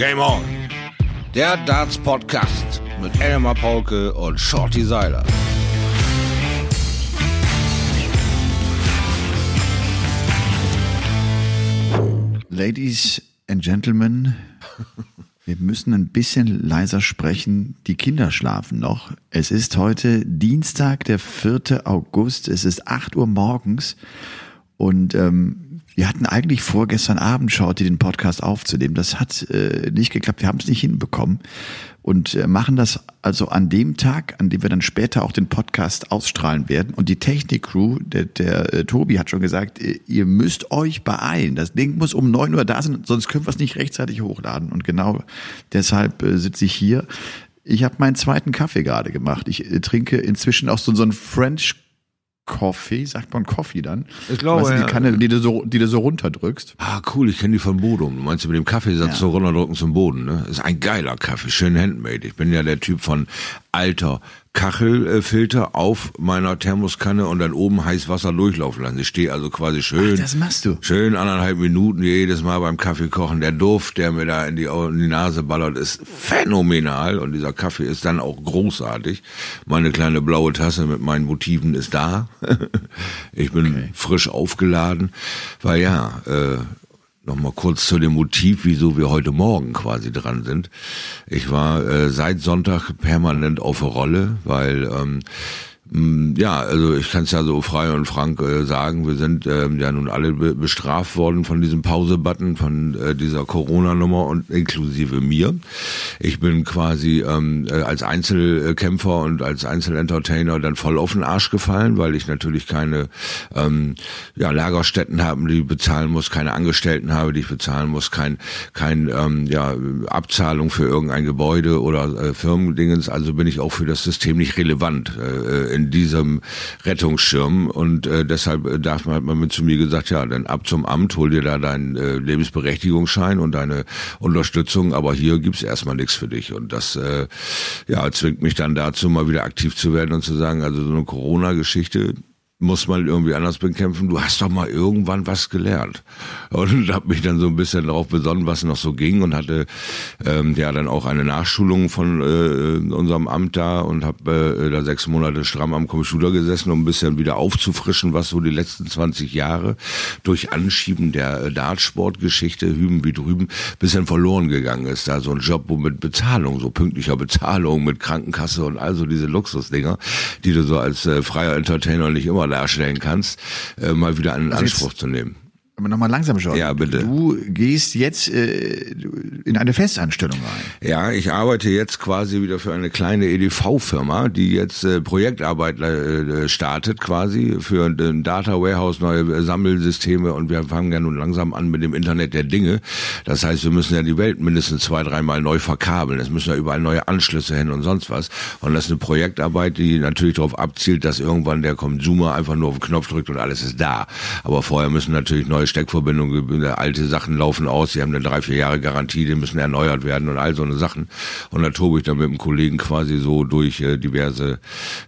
Game On. Der Darts Podcast mit Elmar Paulke und Shorty Seiler. Ladies and Gentlemen, wir müssen ein bisschen leiser sprechen. Die Kinder schlafen noch. Es ist heute Dienstag, der 4. August. Es ist 8 Uhr morgens. Und ähm, wir hatten eigentlich vor, gestern Abend Shorty den Podcast aufzunehmen. Das hat äh, nicht geklappt. Wir haben es nicht hinbekommen und äh, machen das also an dem Tag, an dem wir dann später auch den Podcast ausstrahlen werden. Und die Technik-Crew, der, der äh, Tobi hat schon gesagt, äh, ihr müsst euch beeilen. Das Ding muss um neun Uhr da sein, sonst können wir es nicht rechtzeitig hochladen. Und genau deshalb äh, sitze ich hier. Ich habe meinen zweiten Kaffee gerade gemacht. Ich äh, trinke inzwischen auch so, so einen French Coffee, sagt man Coffee dann? Ich glaube, weißt du, die ja. Kanne, die du so, die du so runterdrückst. Ah, cool, ich kenne die von Bodum. Du meinst du mit dem Kaffeesatz Ja. so runterdrücken zum Boden, ne? Ist ein geiler Kaffee, schön handmade. Ich bin ja der Typ von alter Kachelfilter auf meiner Thermoskanne und dann oben heiß Wasser durchlaufen lassen. Ich stehe also quasi schön. Ach, das machst du? Schön anderthalb Minuten jedes Mal beim Kaffee kochen. Der Duft, der mir da in die, in die Nase ballert, ist phänomenal. Und dieser Kaffee ist dann auch großartig. Meine kleine blaue Tasse mit meinen Motiven ist da. ich bin frisch aufgeladen. Weil ja, äh, Nochmal kurz zu dem Motiv, wieso wir heute Morgen quasi dran sind. Ich war äh, seit Sonntag permanent auf der Rolle, weil ähm, ja, also ich kann es ja so frei und frank äh, sagen, wir sind ähm, ja nun alle be bestraft worden von diesem Pause-Button, von äh, dieser Corona-Nummer und inklusive mir. Ich bin quasi ähm, äh, als Einzelkämpfer und als Einzelentertainer dann voll auf den Arsch gefallen, weil ich natürlich keine ähm, ja, Lagerstätten habe, die ich bezahlen muss, keine Angestellten habe, die ich bezahlen muss, kein, kein ähm, ja, Abzahlung für irgendein Gebäude oder äh, Firmendingens. Also bin ich auch für das System nicht relevant äh, in diesem Rettungsschirm und äh, deshalb äh, darf man, hat man zu mir gesagt, ja, dann ab zum Amt, hol dir da deinen äh, Lebensberechtigungsschein und deine Unterstützung, aber hier gibt's erstmal nichts für dich. Und das äh, ja zwingt mich dann dazu, mal wieder aktiv zu werden und zu sagen, also so eine Corona-Geschichte muss man irgendwie anders bekämpfen. Du hast doch mal irgendwann was gelernt. Und habe mich dann so ein bisschen darauf besonnen, was noch so ging und hatte ähm, ja dann auch eine Nachschulung von äh, unserem Amt da und habe äh, da sechs Monate stramm am Computer gesessen, um ein bisschen wieder aufzufrischen, was so die letzten 20 Jahre durch Anschieben der äh, Dartsportgeschichte hüben wie drüben bisschen verloren gegangen ist. Da so ein Job, wo mit Bezahlung, so pünktlicher Bezahlung, mit Krankenkasse und also diese Luxusdinger, die du so als äh, freier Entertainer nicht immer darstellen kannst, äh, mal wieder in Also Anspruch zu nehmen. Aber nochmal langsam schauen. Ja, bitte. Du gehst jetzt äh, in eine Festanstellung rein. Ja, ich arbeite jetzt quasi wieder für eine kleine EDV-Firma, die jetzt äh, Projektarbeit äh, startet quasi für ein Data Warehouse, neue Sammelsysteme und wir fangen ja nun langsam an mit dem Internet der Dinge. Das heißt, wir müssen ja die Welt mindestens zwei, dreimal neu verkabeln. Es müssen ja überall neue Anschlüsse hin und sonst was. Und das ist eine Projektarbeit, die natürlich darauf abzielt, dass irgendwann der Consumer einfach nur auf den Knopf drückt und alles ist da. Aber vorher müssen natürlich neue Steckverbindungen, alte Sachen laufen aus, die haben eine drei, vier Jahre Garantie, die müssen erneuert werden und all so eine Sachen. Und da tobe ich dann mit dem Kollegen quasi so durch äh, diverse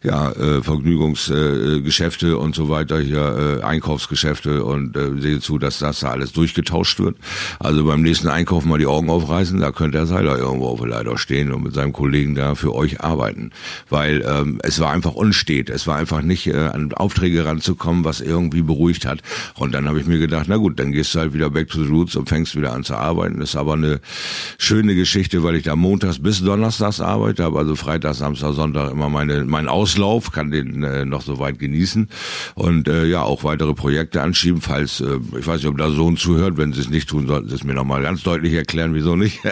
ja, äh, Vergnügungsgeschäfte äh, und so weiter, hier äh, Einkaufsgeschäfte und äh, sehe zu, dass das da alles durchgetauscht wird. Also beim nächsten Einkauf mal die Augen aufreißen, da könnte der Seiler irgendwo auf der Leiter stehen und mit seinem Kollegen da für euch arbeiten. Weil ähm, es war einfach unstet, es war einfach nicht äh, an Aufträge ranzukommen, was irgendwie beruhigt hat. Und dann habe ich mir gedacht, na gut, dann gehst du halt wieder back to the roots und fängst wieder an zu arbeiten. Das ist aber eine schöne Geschichte, weil ich da montags bis donnerstags arbeite, habe also Freitag, Samstag, Sonntag immer meine meinen Auslauf, kann den äh, noch so weit genießen und äh, ja auch weitere Projekte anschieben, falls äh, ich weiß nicht, ob da Sohn zuhört, wenn sie es nicht tun, sollten sie es mir noch mal ganz deutlich erklären, wieso nicht.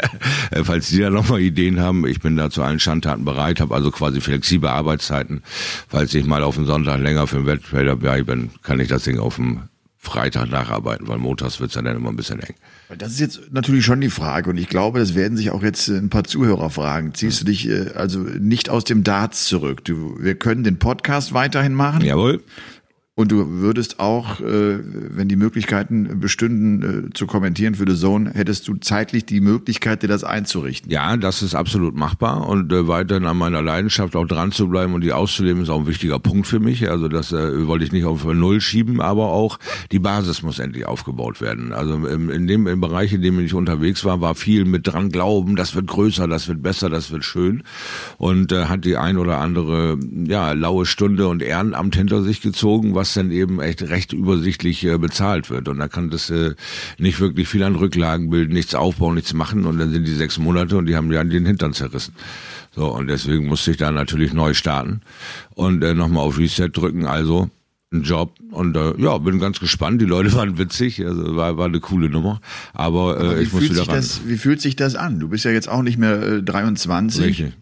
Äh, falls die da noch mal Ideen haben, ich bin da zu allen Schandtaten bereit, habe also quasi flexible Arbeitszeiten. Falls ich mal auf den Sonntag länger für den Wettbewerb bin, kann ich das Ding auf dem Freitag nacharbeiten, weil montags wird's ja dann immer ein bisschen eng. Das ist jetzt natürlich schon die Frage und ich glaube, das werden sich auch jetzt äh, ein paar Zuhörer fragen. Ziehst du dich äh, also nicht aus dem Darts zurück? Du, wir können den Podcast weiterhin machen Jawohl. Und du würdest auch, äh, wenn die Möglichkeiten bestünden, äh, zu kommentieren für The Zone, hättest du zeitlich die Möglichkeit, dir das einzurichten. Ja, das ist absolut machbar und äh, weiterhin an meiner Leidenschaft auch dran zu bleiben und die auszuleben ist auch ein wichtiger Punkt für mich. Also das äh, wollte ich nicht auf Null schieben, aber auch die Basis muss endlich aufgebaut werden. Also in dem im Bereich, in dem ich unterwegs war, war viel mit dran glauben, das wird größer, das wird besser, das wird schön und äh, hat die ein oder andere ja laue Stunde und Ehrenamt hinter sich gezogen, was dann eben echt recht übersichtlich äh, bezahlt wird. Und da kann das äh, nicht wirklich viel an Rücklagen bilden, nichts aufbauen, nichts machen. Und dann sind die sechs Monate und die haben ja den Hintern zerrissen. So, und deswegen musste ich da natürlich neu starten und äh, nochmal auf Reset drücken. Also ein Job und äh, ja, bin ganz gespannt. Die Leute waren witzig, also war, war eine coole Nummer. Aber, äh, Aber ich muss wieder ran. Das, wie fühlt sich das an? Du bist ja jetzt auch nicht mehr äh, 23. Richtig.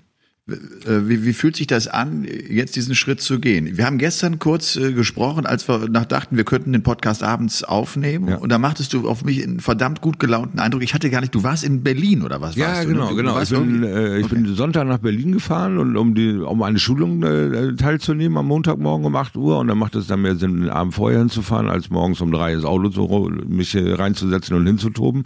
Äh, wie, wie fühlt sich das an, jetzt diesen Schritt zu gehen? Wir haben gestern kurz äh, gesprochen, als wir nach dachten, wir könnten den Podcast abends aufnehmen. Ja. Und da machtest du auf mich einen verdammt gut gelaunten Eindruck. Ich hatte gar nicht, du warst in Berlin oder was? Ja, warst genau, du? genau. Ich, bin, äh, ich okay. bin Sonntag nach Berlin gefahren und um die, um eine Schulung äh, teilzunehmen am Montagmorgen um 8 Uhr. Und dann macht es dann mehr Sinn, den Abend vorher hinzufahren, als morgens um drei ins Auto zu, mich reinzusetzen und hinzutoben.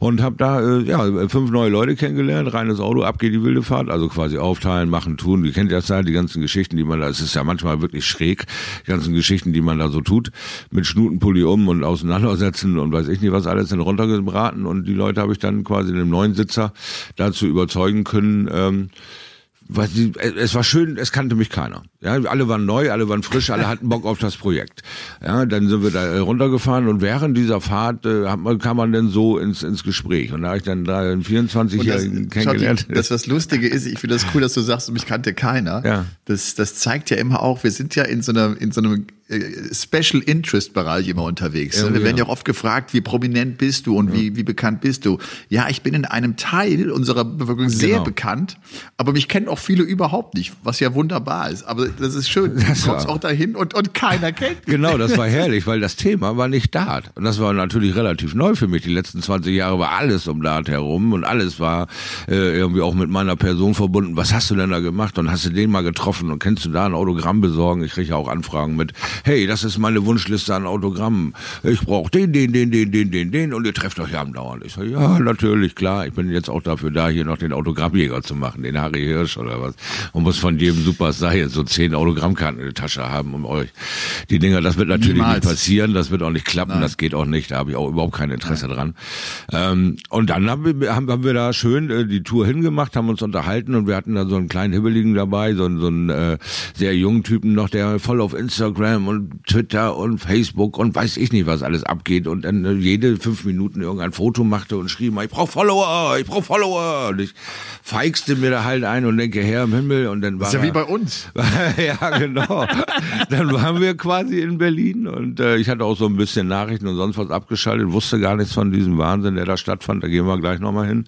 Und habe da äh, ja fünf neue Leute kennengelernt, reines Auto, ab geht die wilde Fahrt, also quasi aufteilen, machen, tun. Ihr kennt das ja, die ganzen Geschichten, die man da, es ist ja manchmal wirklich schräg, die ganzen Geschichten, die man da so tut, mit Schnutenpulli um und auseinandersetzen und weiß ich nicht was alles, dann runtergebraten und die Leute habe ich dann quasi in einem neuen Sitzer dazu überzeugen können, ähm, es war schön, es kannte mich keiner. Ja, alle waren neu, alle waren frisch, alle hatten Bock auf das Projekt. Ja, dann sind wir da runtergefahren und während dieser Fahrt äh, man, kam man dann so ins, ins Gespräch. Und da habe ich dann da einen 24-Jährigen kennengelernt. Schotti, das was Lustige ist, ich finde das cool, dass du sagst, mich kannte keiner. Ja. Das, das zeigt ja immer auch, wir sind ja in so einer, in so einem Special Interest Bereich immer unterwegs. Ja, wir werden ja auch oft gefragt, wie prominent bist du und ja. wie, wie bekannt bist du? Ja, ich bin in einem Teil unserer Bevölkerung sehr genau. bekannt, aber mich kennen auch viele überhaupt nicht, was ja wunderbar ist. Aber das ist schön. Du das kommst auch dahin und, und keiner kennt mich. Genau, das war herrlich, weil das Thema war nicht Dart. Und das war natürlich relativ neu für mich. Die letzten 20 Jahre war alles um Dart herum und alles war äh, irgendwie auch mit meiner Person verbunden. Was hast du denn da gemacht? Und hast du den mal getroffen und kennst du da ein Autogramm besorgen? Ich kriege ja auch Anfragen mit hey, das ist meine Wunschliste an Autogrammen. Ich brauche den, den, den, den, den, den, den und ihr trefft euch ja am Dauernd. Ich sage, ja, natürlich, klar. Ich bin jetzt auch dafür da, hier noch den Autogrammjäger zu machen, den Harry Hirsch oder was. Und muss von jedem Superstar jetzt so zehn Autogrammkarten in der Tasche haben, um euch die Dinger, das wird natürlich Niemals. nicht passieren, das wird auch nicht klappen, Nein. das geht auch nicht, da habe ich auch überhaupt kein Interesse Nein. dran. Ähm, und dann haben wir, haben, haben wir da schön äh, die Tour hingemacht, haben uns unterhalten und wir hatten da so einen kleinen Hibbeligen dabei, so, so einen äh, sehr jungen Typen noch, der voll auf Instagram und Twitter und Facebook und weiß ich nicht, was alles abgeht und dann äh, jede fünf Minuten irgendein Foto machte und schrieb mal, ich brauche Follower, ich brauche Follower und ich feigste mir da halt ein und denke, Herr im Himmel und dann war das ist ja wie bei uns. ja, genau. dann waren wir quasi in Berlin und äh, ich hatte auch so ein bisschen Nachrichten und sonst was abgeschaltet, wusste gar nichts von diesem Wahnsinn, der da stattfand, da gehen wir gleich nochmal hin.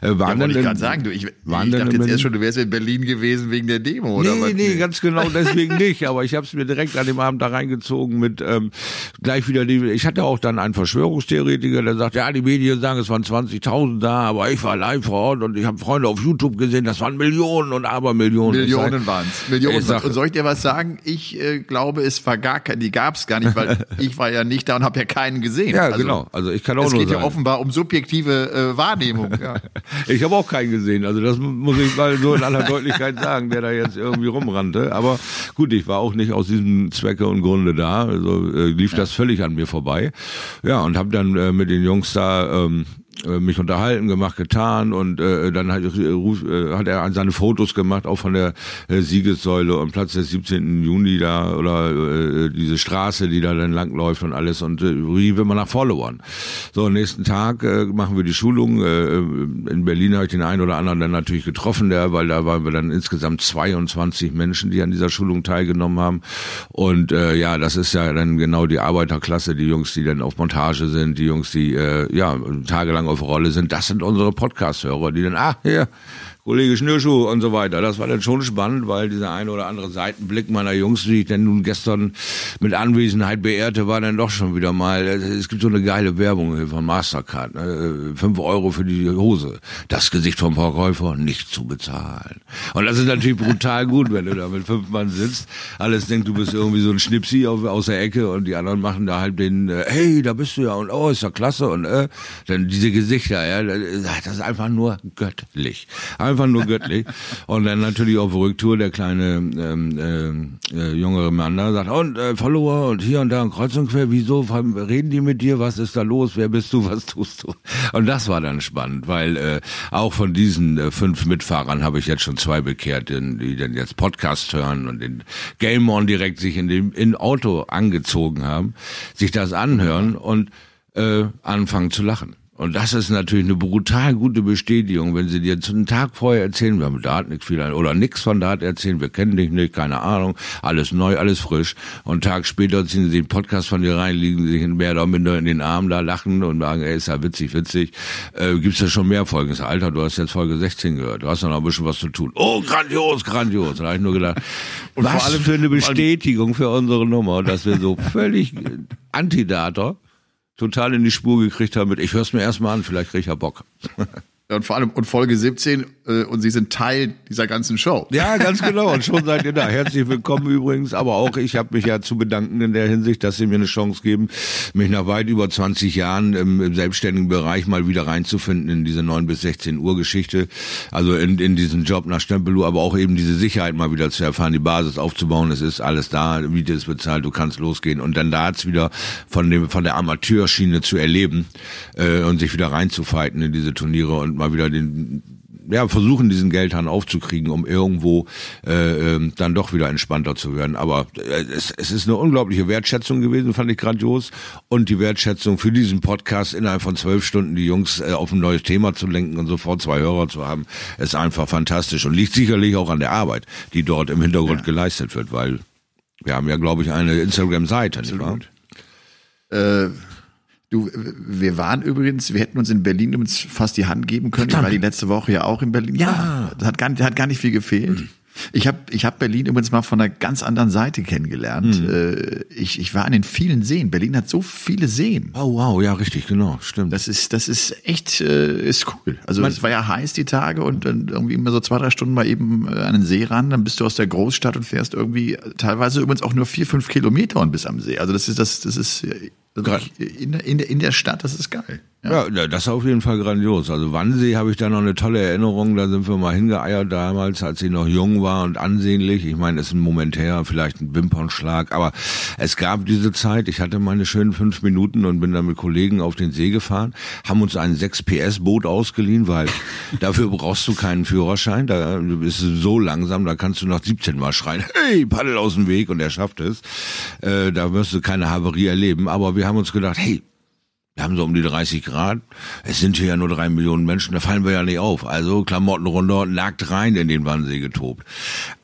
Äh, waren ja, wollte ich gerade sagen, du, ich, ich dachte jetzt erst schon, du wärst in Berlin gewesen wegen der Demo, oder? Nee, was? nee, ganz genau deswegen nicht, aber ich habe es mir direkt an dem Abend da reingezogen mit ähm, gleich wieder die, ich hatte auch dann einen Verschwörungstheoretiker, der sagt, ja, die Medien sagen, es waren 20.000 da, aber ich war live vor Ort und ich habe Freunde auf YouTube gesehen, das waren Millionen und Abermillionen. Millionen waren es. Millionen. Sag, und soll ich dir was sagen? Ich äh, glaube, es war gar keine, die gab es gar nicht, weil ich war ja nicht da und habe ja keinen gesehen. Ja, also, genau. Also ich kann auch es nur Es geht ja offenbar um subjektive äh, Wahrnehmung. Ja. ich habe auch keinen gesehen. Also das muss ich mal so in aller Deutlichkeit sagen, der da jetzt irgendwie rumrannte. Aber gut, ich war auch nicht aus diesem Zwecke und Grunde da. Also äh, lief ja. das völlig an mir vorbei. Ja, und habe dann äh, mit den Jungs da ähm, äh, mich unterhalten, gemacht, getan und äh, dann hat, äh, äh, hat er seine Fotos gemacht, auch von der äh, Siegessäule und Platz des 17. Juni da oder äh, diese Straße, die da dann langläuft und alles und äh, rief immer nach Followern. So, nächsten Tag äh, machen wir die Schulung. Äh, in Berlin habe ich den einen oder anderen dann natürlich getroffen, der, weil da waren wir dann insgesamt 22 Menschen, die an dieser Schulung teilgenommen haben. Und äh, ja, das ist ja dann genau die Arbeiterklasse, die Jungs, die dann auf Montage sind, die Jungs, die äh, ja tagelang auf Rolle sind, das sind unsere Podcast-Hörer, die dann, ah, hier, Kollege Schnürschuh und so weiter. Das war dann schon spannend, weil dieser eine oder andere Seitenblick meiner Jungs, die ich denn nun gestern mit Anwesenheit beehrte, war dann doch schon wieder mal, es gibt so eine geile Werbung von Mastercard, ne? fünf Euro für die Hose. Das Gesicht vom Verkäufer nicht zu bezahlen. Und das ist natürlich brutal gut, wenn du da mit fünf Mann sitzt, alles denkt, du bist irgendwie so ein Schnipsi aus der Ecke und die anderen machen da halt den, äh, hey, da bist du ja und oh, ist ja klasse und äh, dann diese Gesichter, ja, das ist einfach nur göttlich. Einfach einfach nur göttlich. Und dann natürlich auf Rücktour der kleine ähm, äh, äh, jüngere Mann da sagt, und äh, Follower und hier und da und kreuz und quer, wieso reden die mit dir, was ist da los, wer bist du, was tust du? Und das war dann spannend, weil äh, auch von diesen äh, fünf Mitfahrern habe ich jetzt schon zwei bekehrt, die dann jetzt Podcast hören und den Game On direkt sich in dem in Auto angezogen haben, sich das anhören und äh, anfangen zu lachen. Und das ist natürlich eine brutal gute Bestätigung, wenn sie dir einen Tag vorher erzählen, wir haben Dart nichts viel oder nichts von Dart erzählen, wir kennen dich nicht, keine Ahnung, alles neu, alles frisch. Und einen Tag später ziehen sie den Podcast von dir rein, liegen sich in mehr oder minder in den Armen da, lachen und sagen, ey, ist ja witzig, witzig. Äh, gibt's ja schon mehr Folgen? Alter, du hast jetzt Folge 16 gehört, du hast noch ein bisschen was zu tun. Oh, grandios, grandios. Da habe ich nur gedacht, und was vor allem, für eine Bestätigung für unsere Nummer, dass wir so völlig Antidator total in die Spur gekriegt haben mit, ich hör's mir erstmal an, vielleicht krieg ich ja Bock. Und vor allem und Folge 17 äh, und Sie sind Teil dieser ganzen Show. Ja, ganz genau. Und schon seid ihr da. Herzlich willkommen übrigens. Aber auch ich habe mich ja zu bedanken in der Hinsicht, dass Sie mir eine Chance geben, mich nach weit über 20 Jahren im, im selbstständigen Bereich mal wieder reinzufinden in diese 9 bis 16 Uhr Geschichte. Also in, in diesen Job nach Stempeluhr, aber auch eben diese Sicherheit mal wieder zu erfahren, die Basis aufzubauen. Es ist alles da, Miete ist bezahlt, du kannst losgehen. Und dann da wieder von dem von der Amateurschiene zu erleben äh, und sich wieder reinzufighten in diese Turniere und mal wieder den ja, versuchen, diesen Geldhahn aufzukriegen, um irgendwo äh, ähm, dann doch wieder entspannter zu werden. Aber äh, es, es ist eine unglaubliche Wertschätzung gewesen, fand ich grandios. Und die Wertschätzung für diesen Podcast innerhalb von zwölf Stunden die Jungs äh, auf ein neues Thema zu lenken und sofort zwei Hörer zu haben, ist einfach fantastisch und liegt sicherlich auch an der Arbeit, die dort im Hintergrund ja. geleistet wird, weil wir haben ja, glaube ich, eine Instagram-Seite, nicht wahr? Äh Du, wir waren übrigens, wir hätten uns in Berlin uns fast die Hand geben können. Verdammt. Ich war die letzte Woche ja auch in Berlin. Ja, das hat gar, hat gar nicht viel gefehlt. Mhm. Ich habe ich hab Berlin übrigens mal von einer ganz anderen Seite kennengelernt. Mhm. Ich, ich war an den vielen Seen. Berlin hat so viele Seen. Oh wow, ja richtig, genau, stimmt. Das ist das ist echt äh, ist cool. Also es war ja heiß die Tage und dann irgendwie immer so zwei drei Stunden mal eben äh, an den See ran. Dann bist du aus der Großstadt und fährst irgendwie teilweise übrigens auch nur vier fünf Kilometer und bist am See. Also das ist das das ist in, in, in der Stadt, das ist geil. Ja. ja, das ist auf jeden Fall grandios. Also Wannsee habe ich da noch eine tolle Erinnerung. Da sind wir mal hingeeiert damals, als sie noch jung war und ansehnlich. Ich meine, es ist ein Moment her, vielleicht ein Wimpernschlag. Aber es gab diese Zeit. Ich hatte meine schönen fünf Minuten und bin dann mit Kollegen auf den See gefahren, haben uns ein 6 PS Boot ausgeliehen, weil dafür brauchst du keinen Führerschein. Da bist du so langsam, da kannst du nach 17 mal schreien, hey, paddel aus dem Weg und er schafft es. Äh, da wirst du keine Havarie erleben. Aber wir haben uns gedacht, hey, wir haben so um die 30 Grad. Es sind hier ja nur drei Millionen Menschen, da fallen wir ja nicht auf. Also Klamotten runter, nackt rein in den Wannsee getobt.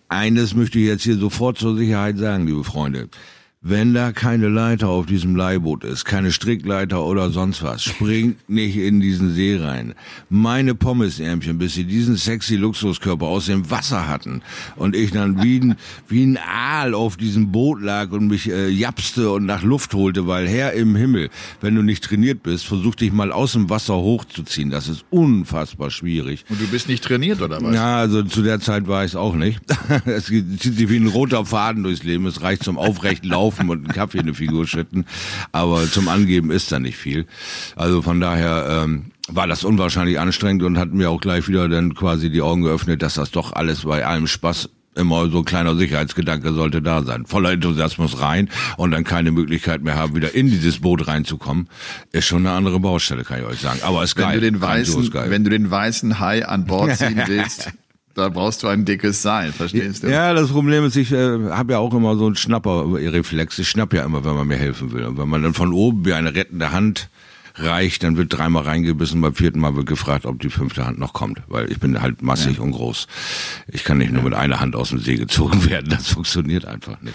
Eines möchte ich jetzt hier sofort zur Sicherheit sagen, liebe Freunde. Wenn da keine Leiter auf diesem Leihboot ist, keine Strickleiter oder sonst was, springt nicht in diesen See rein. Meine Pommesärmchen, bis sie diesen sexy Luxuskörper aus dem Wasser hatten und ich dann wie ein, wie ein Aal auf diesem Boot lag und mich äh, japste und nach Luft holte, weil Herr im Himmel, wenn du nicht trainiert bist, versuch dich mal aus dem Wasser hochzuziehen. Das ist unfassbar schwierig. Und du bist nicht trainiert oder was? Ja, also zu der Zeit war ich es auch nicht. es zieht sich wie ein roter Faden durchs Leben. Es reicht zum aufrechten Laufen saufen und einen Kaffee in eine Figur schütten. Aber zum Angeben ist da nicht viel. Also von daher ähm, war das unwahrscheinlich anstrengend und hat mir auch gleich wieder dann quasi die Augen geöffnet, dass das doch alles bei allem Spaß immer so ein kleiner Sicherheitsgedanke sollte da sein. Voller Enthusiasmus rein und dann keine Möglichkeit mehr haben, wieder in dieses Boot reinzukommen, ist schon eine andere Baustelle, kann ich euch sagen. Aber es ist wenn geil. Du den weißen, wenn du den weißen Hai an Bord ziehen willst, da brauchst du ein dickes Seil, verstehst du? Ja, das Problem ist, ich äh, habe ja auch immer so einen Schnapper-Reflex. Ich schnapp ja immer, wenn man mir helfen will. Und wenn man dann von oben wie eine rettende Hand reicht, dann wird dreimal reingebissen, beim vierten Mal wird gefragt, ob die fünfte Hand noch kommt, weil ich bin halt massig ja. und groß. Ich kann nicht nur mit einer Hand aus dem See gezogen werden, das funktioniert einfach nicht.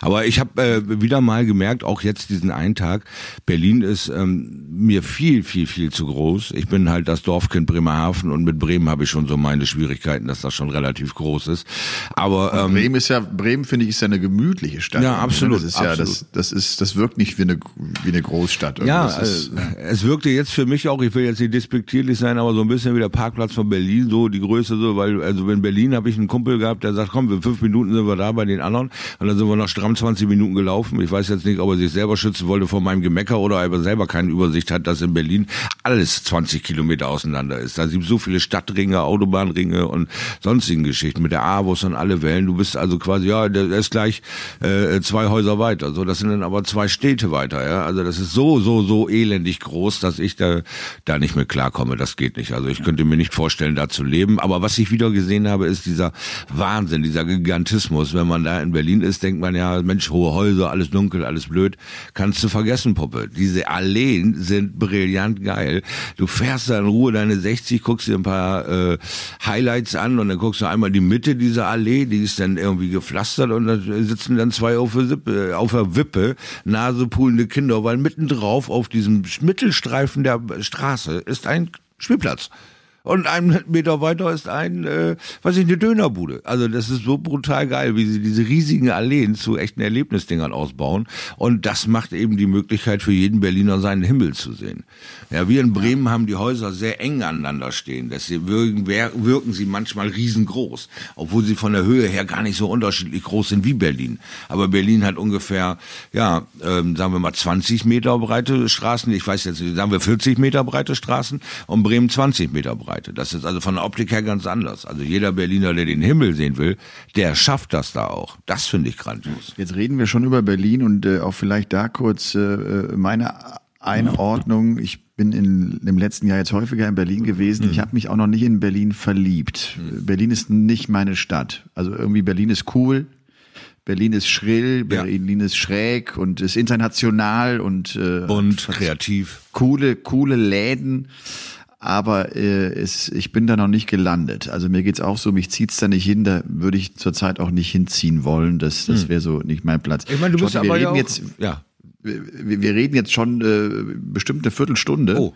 Aber ich habe äh, wieder mal gemerkt, auch jetzt diesen einen Tag, Berlin ist ähm, mir viel, viel, viel zu groß. Ich bin halt das Dorfkind Bremerhaven und mit Bremen habe ich schon so meine Schwierigkeiten, dass das schon relativ groß ist. Aber ähm, Bremen ist ja, Bremen finde ich, ist ja eine gemütliche Stadt. Ja, absolut. Das ist absolut. ja, das, das ist, das wirkt nicht wie eine, wie eine Großstadt. Ja, ist, äh, es wirkte jetzt für mich auch, ich will jetzt nicht despektierlich sein, aber so ein bisschen wie der Parkplatz von Berlin, so die Größe so, weil, also in Berlin habe ich einen Kumpel gehabt, der sagt, komm, in fünf Minuten sind wir da bei den anderen. Und dann sind wir noch stramm 20 Minuten gelaufen. Ich weiß jetzt nicht, ob er sich selber schützen wollte vor meinem Gemecker oder ob er selber keine Übersicht hat, dass in Berlin alles 20 Kilometer auseinander ist. Da sind so viele Stadtringe, Autobahnringe und sonstigen Geschichten mit der Avus und alle Wellen. Du bist also quasi, ja, der ist gleich äh, zwei Häuser weiter. So, das sind dann aber zwei Städte weiter. Ja, also das ist so, so, so elendig groß, dass ich da da nicht mehr klarkomme. Das geht nicht. Also ich könnte mir nicht vorstellen, da zu leben. Aber was ich wieder gesehen habe, ist dieser Wahnsinn, dieser Gigantismus. Wenn man da in Berlin ist, denkt man ja, Mensch, hohe Häuser, alles dunkel, alles blöd. Kannst du vergessen, Puppe. Diese Alleen sind brillant geil. Du fährst da in Ruhe deine 60, guckst dir ein paar äh, Highlights an und dann guckst du einmal die Mitte dieser Allee, die ist dann irgendwie gepflastert und da sitzen dann zwei auf der, Sippe, auf der Wippe, nasepulende Kinder, weil mittendrauf auf diesem Mittelstreifen der Straße ist ein Spielplatz und einen Meter weiter ist ein, äh, was ich, eine Dönerbude. Also das ist so brutal geil, wie sie diese riesigen Alleen zu echten Erlebnisdingern ausbauen. Und das macht eben die Möglichkeit für jeden Berliner seinen Himmel zu sehen. Ja, wir in Bremen haben die Häuser sehr eng aneinander stehen. Deswegen wirken, wirken sie manchmal riesengroß, obwohl sie von der Höhe her gar nicht so unterschiedlich groß sind wie Berlin. Aber Berlin hat ungefähr, ja, ähm, sagen wir mal 20 Meter breite Straßen. Ich weiß jetzt, sagen wir 40 Meter breite Straßen und Bremen 20 Meter breit. Seite. Das ist also von der Optik her ganz anders. Also jeder Berliner, der den Himmel sehen will, der schafft das da auch. Das finde ich grandios. Jetzt reden wir schon über Berlin und äh, auch vielleicht da kurz äh, äh meine Einordnung. Ich bin in, im letzten Jahr jetzt häufiger in Berlin gewesen. Mhm. Ich habe mich auch noch nicht in Berlin verliebt. Mhm. Berlin ist nicht meine Stadt. Also irgendwie Berlin ist cool. Berlin ist schrill, Berlin ja. ist schräg und ist international und äh, bunt, kreativ. Coole, coole Läden aber äh, es, ich bin da noch nicht gelandet. Also mir geht's auch so, mich zieht's da nicht hin, da würde ich zurzeit auch nicht hinziehen wollen. Das, das hm. wäre so nicht mein Platz. Ich meine, du bist aber ja auch, jetzt, ja. Wir, wir, reden jetzt schon äh, bestimmt eine Viertelstunde. Oh.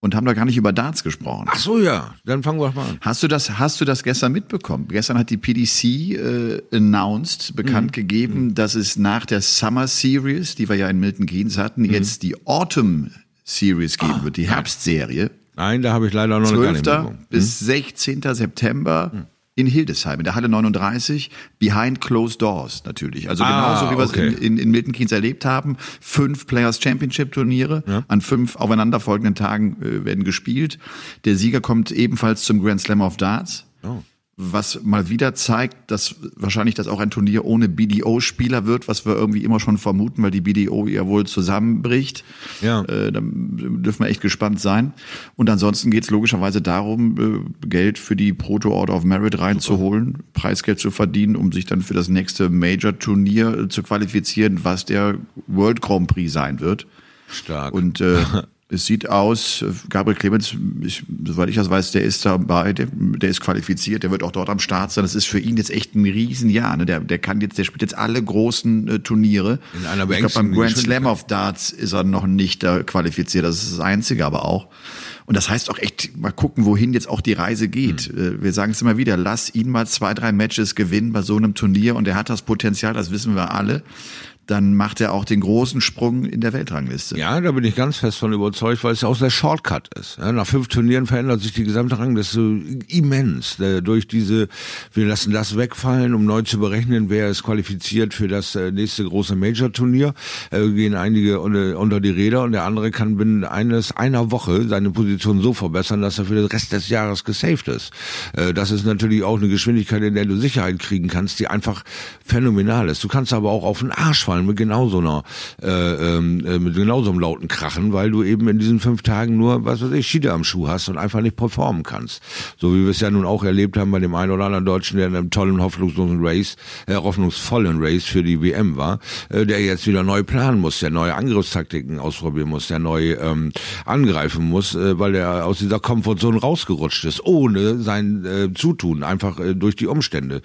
Und haben da gar nicht über Darts gesprochen. Ach so, ja. Dann fangen wir mal an. Hast du das, hast du das gestern mitbekommen? Gestern hat die PDC äh, announced, bekannt mhm. gegeben, mhm. dass es nach der Summer Series, die wir ja in Milton Keynes hatten, mhm. jetzt die Autumn Series geben ah, wird, die Herbstserie. Nein, da habe ich leider noch 12. gar nicht bis 16. Hm? September hm. in Hildesheim, in der Halle 39, behind closed doors natürlich. Also ah, genauso wie wir okay. es in, in, in Milton Keynes erlebt haben. Fünf Players Championship Turniere ja. an fünf aufeinanderfolgenden Tagen äh, werden gespielt. Der Sieger kommt ebenfalls zum Grand Slam of Darts. Oh was mal wieder zeigt, dass wahrscheinlich das auch ein Turnier ohne BDO-Spieler wird, was wir irgendwie immer schon vermuten, weil die BDO ja wohl zusammenbricht. Ja. Äh, da dürfen wir echt gespannt sein. Und ansonsten geht es logischerweise darum, äh, Geld für die Proto Order of Merit reinzuholen, Super. Preisgeld zu verdienen, um sich dann für das nächste Major-Turnier zu qualifizieren, was der World Grand Prix sein wird. Stark. Und äh, Es sieht aus, Gabriel Clemens, ich, soweit ich das weiß, der ist dabei, der, der ist qualifiziert, der wird auch dort am Start sein. Das ist für ihn jetzt echt ein Riesenjahr. Ne? Der, der kann jetzt, der spielt jetzt alle großen äh, Turniere. In einer ich glaube, beim Grand Slam of Darts ist er noch nicht äh, qualifiziert. Das ist das Einzige, aber auch. Und das heißt auch echt, mal gucken, wohin jetzt auch die Reise geht. Mhm. Wir sagen es immer wieder, lass ihn mal zwei, drei Matches gewinnen bei so einem Turnier und er hat das Potenzial, das wissen wir alle dann macht er auch den großen Sprung in der Weltrangliste. Ja, da bin ich ganz fest von überzeugt, weil es ja auch der Shortcut ist. Nach fünf Turnieren verändert sich die gesamte Rangliste immens. Äh, durch diese, wir lassen das wegfallen, um neu zu berechnen, wer ist qualifiziert für das äh, nächste große Major-Turnier, äh, gehen einige unter, die Räder und der andere kann binnen eines einer Woche seine Position so verbessern, dass er für den Rest des Jahres gesaved ist. Das ist natürlich auch eine Geschwindigkeit, in der du Sicherheit kriegen kannst, die einfach phänomenal ist. Du kannst aber auch auf den Arsch fallen ausfallen mit genau so einer, äh, ähm, äh, mit genau so einem lauten Krachen, weil du eben in diesen fünf Tagen nur, was weiß ich, Schiede am Schuh hast und einfach nicht performen kannst. So wie wir es ja nun auch erlebt haben bei dem einen oder anderen Deutschen, der in einem tollen, hoffnungslosen Race, äh, hoffnungsvollen Race für die WM war, äh, der jetzt wieder neu planen muss, der neue Angriffstaktiken ausprobieren muss, der neu ähm, angreifen muss, äh, weil er aus dieser Komfortzone rausgerutscht ist, ohne sein äh, Zutun, einfach äh, durch die Umstände.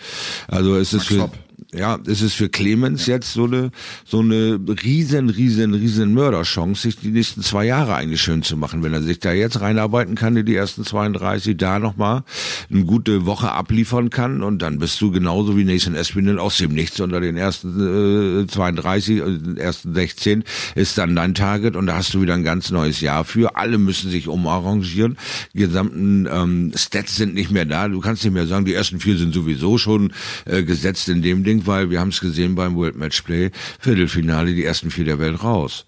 Also es ist für, ja, es ist für Clemens ja. jetzt so eine, so eine riesen, riesen, riesen Mörderchance, sich die nächsten zwei Jahre eigentlich schön zu machen. Wenn er sich da jetzt reinarbeiten kann in die ersten 32, da nochmal eine gute Woche abliefern kann und dann bist du genauso wie Nathan Espinel aus dem Nichts unter den ersten äh, 32, äh, ersten 16 ist dann dein Target und da hast du wieder ein ganz neues Jahr für. Alle müssen sich umarrangieren. Die gesamten ähm, Stats sind nicht mehr da. Du kannst nicht mehr sagen, die ersten vier sind sowieso schon äh, gesetzt in dem Ding unbedingt, weil wir haben es gesehen beim World Matchplay, Viertelfinale, die ersten vier der Welt raus.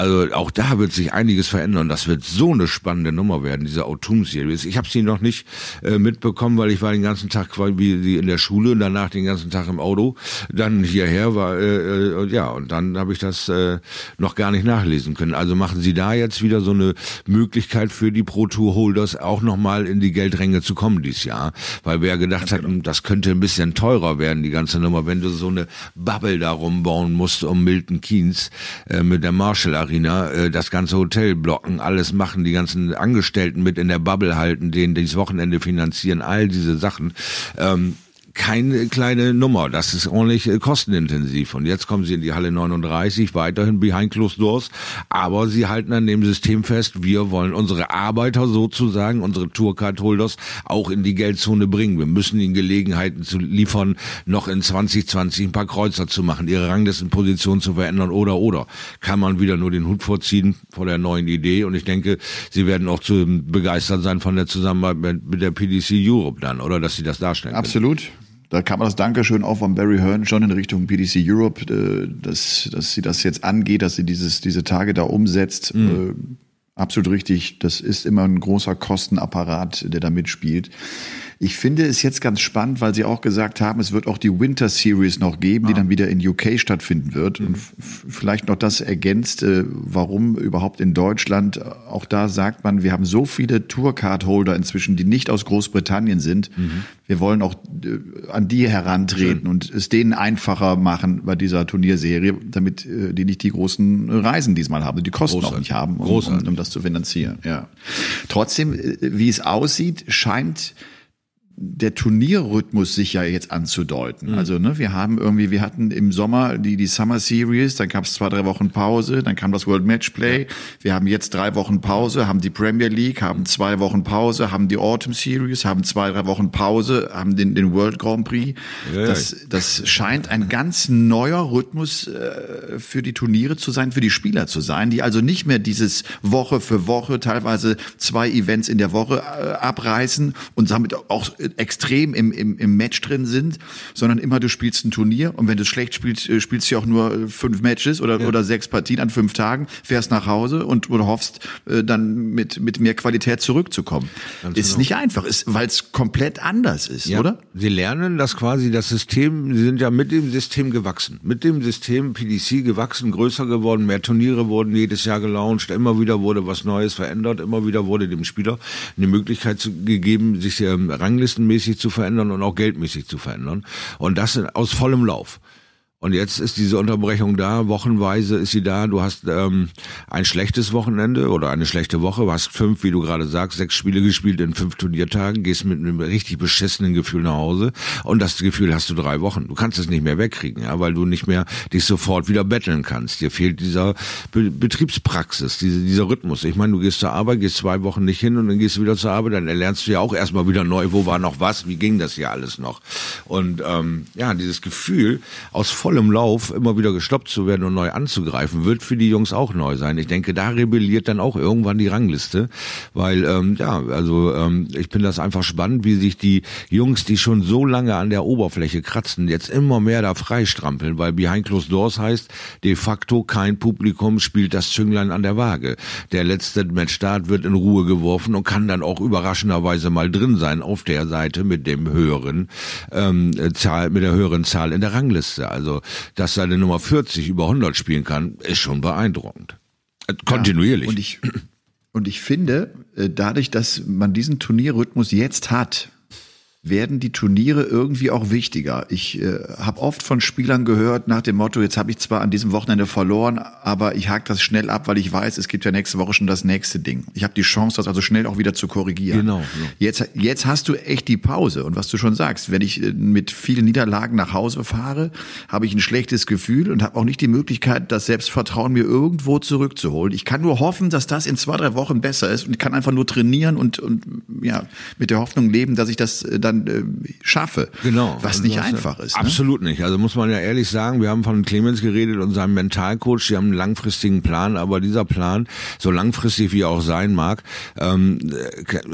Also auch da wird sich einiges verändern. Das wird so eine spannende Nummer werden, diese Autumn Series. Ich habe sie noch nicht äh, mitbekommen, weil ich war den ganzen Tag quasi in der Schule und danach den ganzen Tag im Auto. Dann hierher war äh, äh, ja und dann habe ich das äh, noch gar nicht nachlesen können. Also machen Sie da jetzt wieder so eine Möglichkeit für die Pro Tour Holders auch noch mal in die Geldränge zu kommen dieses Jahr, weil wer gedacht hat, genau. das könnte ein bisschen teurer werden die ganze Nummer, wenn du so eine Bubble darum bauen musst um Milton Keynes äh, mit der Marshall Arena äh, das ganze Hotel blocken, alles machen, die ganzen Angestellten mit in der Bubble halten, denen dieses Wochenende finanzieren, all diese Sachen. Ähm, keine kleine Nummer. Das ist ordentlich äh, kostenintensiv. Und jetzt kommen sie in die Halle 39, weiterhin behind closed doors. Aber sie halten an dem System fest, wir wollen unsere Arbeiter sozusagen, unsere Tourcard-Holders auch in die Geldzone bringen. Wir müssen ihnen Gelegenheiten zu liefern, noch in 2020 ein paar Kreuzer zu machen, ihre Ranglistenposition zu verändern oder oder. Kann man wieder nur den Hut vorziehen vor der neuen Idee. Und ich denke, sie werden auch zu begeistert sein von der Zusammenarbeit mit der PDC Europe dann, oder dass sie das darstellen. Absolut. Können. Da kam das Dankeschön auch von Barry Hearn schon in Richtung PDC Europe, äh, dass, dass sie das jetzt angeht, dass sie dieses, diese Tage da umsetzt. Mhm. Äh, absolut richtig. Das ist immer ein großer Kostenapparat, der da mitspielt. Ich finde es jetzt ganz spannend, weil Sie auch gesagt haben, es wird auch die Winter Series noch geben, ah. die dann wieder in UK stattfinden wird. Mhm. Und vielleicht noch das ergänzt, äh, warum überhaupt in Deutschland. Auch da sagt man, wir haben so viele Tourcard-Holder inzwischen, die nicht aus Großbritannien sind. Mhm. Wir wollen auch äh, an die herantreten Schön. und es denen einfacher machen bei dieser Turnierserie, damit äh, die nicht die großen Reisen diesmal haben, die Kosten Großartig. auch nicht haben, um, um, um das zu finanzieren. Ja. Trotzdem, wie es aussieht, scheint der Turnierrhythmus sich ja jetzt anzudeuten. Mhm. Also ne, wir haben irgendwie, wir hatten im Sommer die die Summer Series, dann gab es zwei drei Wochen Pause, dann kam das World Matchplay. Ja. Wir haben jetzt drei Wochen Pause, haben die Premier League, haben zwei Wochen Pause, haben die Autumn Series, haben zwei drei Wochen Pause, haben den den World Grand Prix. Ja, das das scheint ein ganz neuer Rhythmus äh, für die Turniere zu sein, für die Spieler zu sein, die also nicht mehr dieses Woche für Woche teilweise zwei Events in der Woche äh, abreißen und damit auch extrem im, im, im Match drin sind, sondern immer du spielst ein Turnier und wenn du schlecht spielst, äh, spielst du ja auch nur äh, fünf Matches oder, ja. oder sechs Partien an fünf Tagen, fährst nach Hause und oder hoffst äh, dann mit, mit mehr Qualität zurückzukommen. Ganz ist genau. nicht einfach, ist, weil es komplett anders ist, ja. oder? Sie lernen das quasi, das System, sie sind ja mit dem System gewachsen, mit dem System PDC gewachsen, größer geworden, mehr Turniere wurden jedes Jahr gelauncht, immer wieder wurde was Neues verändert, immer wieder wurde dem Spieler eine Möglichkeit gegeben, sich ähm, Ranglisten kostenmäßig zu verändern und auch geldmäßig zu verändern. Und das aus vollem Lauf. Und jetzt ist diese Unterbrechung da, wochenweise ist sie da. Du hast ähm, ein schlechtes Wochenende oder eine schlechte Woche. Du hast fünf, wie du gerade sagst, sechs Spiele gespielt in fünf Turniertagen, gehst mit einem richtig beschissenen Gefühl nach Hause und das Gefühl hast du drei Wochen. Du kannst es nicht mehr wegkriegen, ja, weil du nicht mehr dich sofort wieder betteln kannst. Dir fehlt dieser Be Betriebspraxis, diese, dieser Rhythmus. Ich meine, du gehst zur Arbeit, gehst zwei Wochen nicht hin und dann gehst du wieder zur Arbeit, dann erlernst du ja auch erstmal wieder neu, wo war noch was, wie ging das hier alles noch. Und ähm, ja, dieses Gefühl aus vollem Lauf immer wieder gestoppt zu werden und neu anzugreifen, wird für die Jungs auch neu sein. Ich denke, da rebelliert dann auch irgendwann die Rangliste, weil ähm, ja, also ähm, ich finde das einfach spannend, wie sich die Jungs, die schon so lange an der Oberfläche kratzen, jetzt immer mehr da freistrampeln, weil Behind Closed Doors heißt, de facto kein Publikum spielt das Zünglein an der Waage. Der letzte Matchstart wird in Ruhe geworfen und kann dann auch überraschenderweise mal drin sein auf der Seite mit dem höheren ähm, Zahl, mit der höheren Zahl in der Rangliste. Also Also, dass seine Nummer 40 über 100 spielen kann, ist schon beeindruckend. Äh, kontinuierlich. Ja, und ich, und ich finde, äh, dadurch, dass man diesen Turnierrhythmus jetzt hat, werden die Turniere irgendwie auch wichtiger. Ich äh, habe oft von Spielern gehört nach dem Motto, jetzt habe ich zwar an diesem Wochenende verloren, aber ich hake das schnell ab, weil ich weiß, es gibt ja nächste Woche schon das nächste Ding. Ich habe die Chance, das also schnell auch wieder zu korrigieren. Genau, genau. Jetzt, jetzt hast du echt die Pause. Und was du schon sagst, wenn ich äh, mit vielen Niederlagen nach Hause fahre, habe ich ein schlechtes Gefühl und habe auch nicht die Möglichkeit, das Selbstvertrauen mir irgendwo zurückzuholen. Ich kann nur hoffen, dass das in zwei, drei Wochen besser ist und kann einfach nur trainieren und, und ja, mit der Hoffnung leben, dass ich das äh, dann äh, schaffe. Genau. Was Also nicht einfach ist. Ne? Absolut nicht. Also muss man ja ehrlich sagen, wir haben von Clemens geredet und seinem Mentalcoach, die haben einen langfristigen Plan, aber dieser Plan, so langfristig wie er auch sein mag, ähm,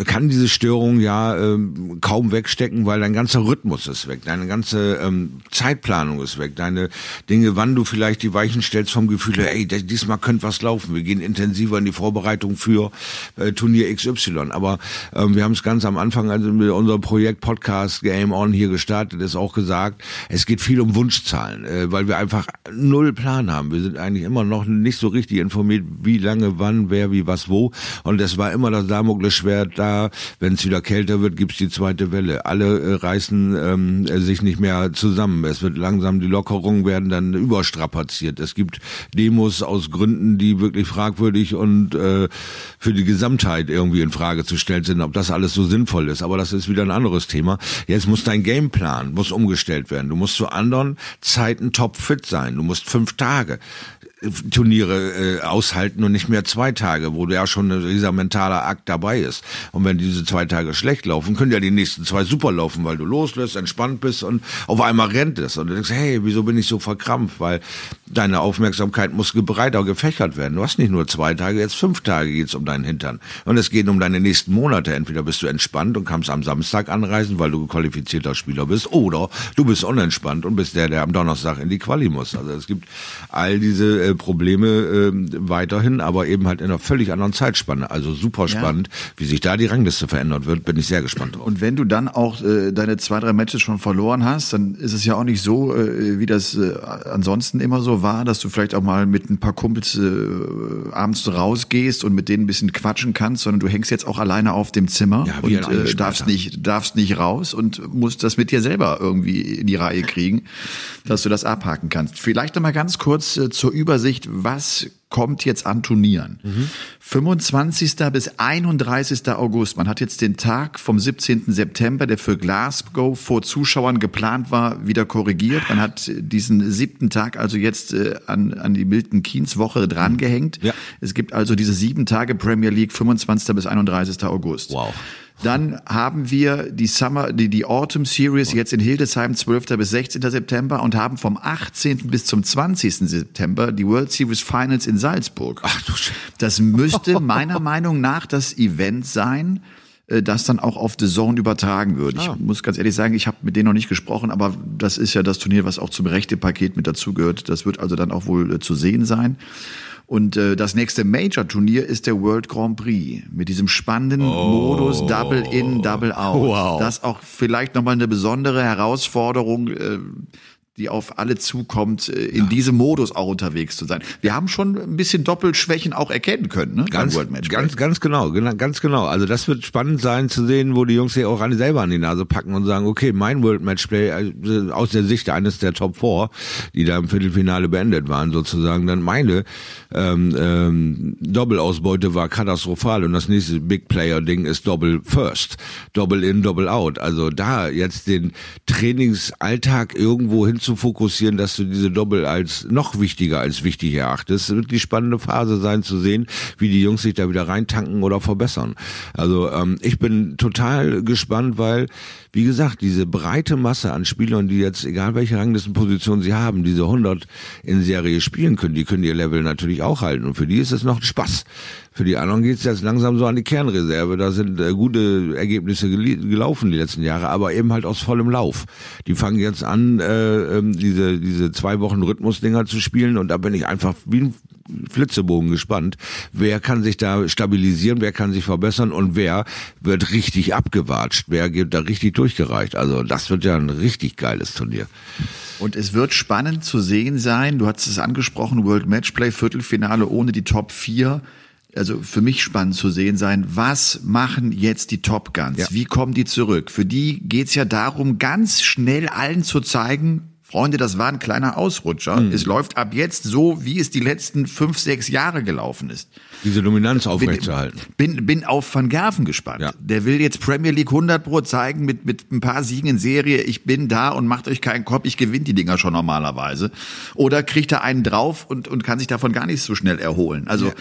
kann diese Störung ja ähm, kaum wegstecken, weil dein ganzer Rhythmus ist weg, deine ganze ähm, Zeitplanung ist weg, deine Dinge, wann du vielleicht die Weichen stellst vom Gefühl, ey, diesmal könnte was laufen, wir gehen intensiver in die Vorbereitung für äh, Turnier XY. Aber ähm, wir haben es ganz am Anfang, also mit unserem Projekt Podcast Game On hier gestartet, ist auch gesagt, es geht viel um Wunschzahlen, äh, weil wir einfach null Plan haben. Wir sind eigentlich immer noch nicht so richtig informiert, wie lange, wann, wer, wie, was, wo. Und es war immer das Damoklesschwert da, wenn es wieder kälter wird, gibt's die zweite Welle. Alle äh, reißen ähm, sich nicht mehr zusammen. Es wird langsam, die Lockerungen werden dann überstrapaziert. Es gibt Demos aus Gründen, die wirklich fragwürdig und äh, für die Gesamtheit irgendwie in Frage zu stellen sind, ob das alles so sinnvoll ist. Aber das ist wieder ein anderes Thema. Jetzt muss dein Gameplan muss umgestellt werden. Du musst zu anderen Zeiten topfit sein. Du musst fünf Tage Turniere äh, aushalten und nicht mehr zwei Tage, wo ja schon dieser mentale Akt dabei ist. Und wenn diese zwei Tage schlecht laufen, können ja die nächsten zwei super laufen, weil du loslässt, entspannt bist und auf einmal rennt es. Und du denkst, hey, wieso bin ich so verkrampft? Weil deine Aufmerksamkeit muss breiter gefächert werden. Du hast nicht nur zwei Tage, jetzt fünf Tage geht's um deinen Hintern. Und es geht um deine nächsten Monate. Entweder bist du entspannt und kannst am Samstag anreisen, weil du qualifizierter Spieler bist, oder du bist unentspannt und bist der, der am Donnerstag in die Quali muss. Also es gibt all diese äh, Probleme äh, weiterhin, aber eben halt in einer völlig anderen Zeitspanne. Also super spannend, ja. wie sich da die Rangliste verändert wird, bin ich sehr gespannt drauf. Und wenn du dann auch äh, deine zwei, drei Matches schon verloren hast, dann ist es ja auch nicht so, äh, wie das äh, ansonsten immer so war, dass du vielleicht auch mal mit ein paar Kumpels abends rausgehst und mit denen ein bisschen quatschen kannst, sondern du hängst jetzt auch alleine auf dem Zimmer ja, und äh, darfst nicht, darfst nicht raus und musst das mit dir selber irgendwie in die Reihe kriegen, dass du das abhaken kannst. Vielleicht noch mal ganz kurz äh, zur Übersicht, was kommt jetzt an Turnieren. Mhm. 25. bis 31. August. Man hat jetzt den Tag vom 17. September, der für Glasgow vor Zuschauern geplant war, wieder korrigiert. Man hat diesen siebten Tag also jetzt äh, an, an die Milton Keynes Woche drangehängt. Ja. Es gibt also diese sieben Tage Premier League, 25. bis 31. August. Wow. Dann haben wir die Summer, die, die Autumn Series jetzt in Hildesheim 12. bis 16. September und haben vom 18. bis zum 20. September die World Series Finals in Salzburg. Ach du Sch Das müsste meiner Meinung nach das Event sein, äh, das dann auch auf The Zone übertragen wird. Ich Ah. muss ganz ehrlich sagen, ich habe mit denen noch nicht gesprochen, aber das ist ja das Turnier, was auch zum Rechte-Paket mit dazugehört. Das wird also dann auch wohl äh, zu sehen sein. Und äh, das nächste Major-Turnier ist der World Grand Prix mit diesem spannenden Modus Double In, Double Out. Oh. Wow. Das auch vielleicht nochmal eine besondere Herausforderung, äh, die auf alle zukommt, äh, in diesem Modus auch unterwegs zu sein. Wir haben schon ein bisschen Doppelschwächen auch erkennen können, ne? Ganz, World Match. ganz, ganz genau, gena- ganz genau. Also das wird spannend sein zu sehen, wo die Jungs sich auch alle selber an die Nase packen und sagen, okay, mein World Matchplay äh, aus der Sicht eines der Top Four, die da im Viertelfinale beendet waren, sozusagen, dann meine ähm, ähm, Doppelausbeute war katastrophal und das nächste Big Player Ding ist Double First, Double In, Double Out. Also da jetzt den Trainingsalltag irgendwo hin zu fokussieren, dass du diese Doppel als noch wichtiger als wichtig erachtest, wird die spannende Phase sein zu sehen, wie die Jungs sich da wieder reintanken oder verbessern. Also ähm, ich bin total gespannt, weil wie gesagt, diese breite Masse an Spielern, die jetzt, egal welche Ranglistenposition sie haben, diese 100 in Serie spielen können, die können ihr Level natürlich auch halten. Und für die ist es noch ein Spaß. Für die anderen geht's jetzt langsam so an die Kernreserve. Da sind äh, gute Ergebnisse gel gelaufen die letzten Jahre, aber eben halt aus vollem Lauf. Die fangen jetzt an, äh, ähm, diese, diese zwei Wochen Rhythmusdinger zu spielen und da bin ich einfach wie ein Flitzebogen gespannt. Wer kann sich da stabilisieren, wer kann sich verbessern und wer wird richtig abgewatscht, wer geht da richtig durchgereicht. Also das wird ja ein richtig geiles Turnier. Und es wird spannend zu sehen sein, du hast es angesprochen, World Matchplay, Viertelfinale ohne die Top 4 also für mich spannend zu sehen sein, was machen jetzt die Top Guns? Ja. Wie kommen die zurück? Für die geht's ja darum, ganz schnell allen zu zeigen, Freunde, das war ein kleiner Ausrutscher. Mhm. Es läuft ab jetzt so, wie es die letzten fünf, sechs Jahre gelaufen ist. Diese Dominanz aufrechtzuerhalten. Bin, bin, bin auf Van Gerven gespannt. Ja. Der will jetzt Premier League 100 Pro zeigen mit, mit ein paar Siegen in Serie. Ich bin da und macht euch keinen Kopf. Ich gewinne die Dinger schon normalerweise. Oder kriegt er einen drauf und, und kann sich davon gar nicht so schnell erholen. Also ja.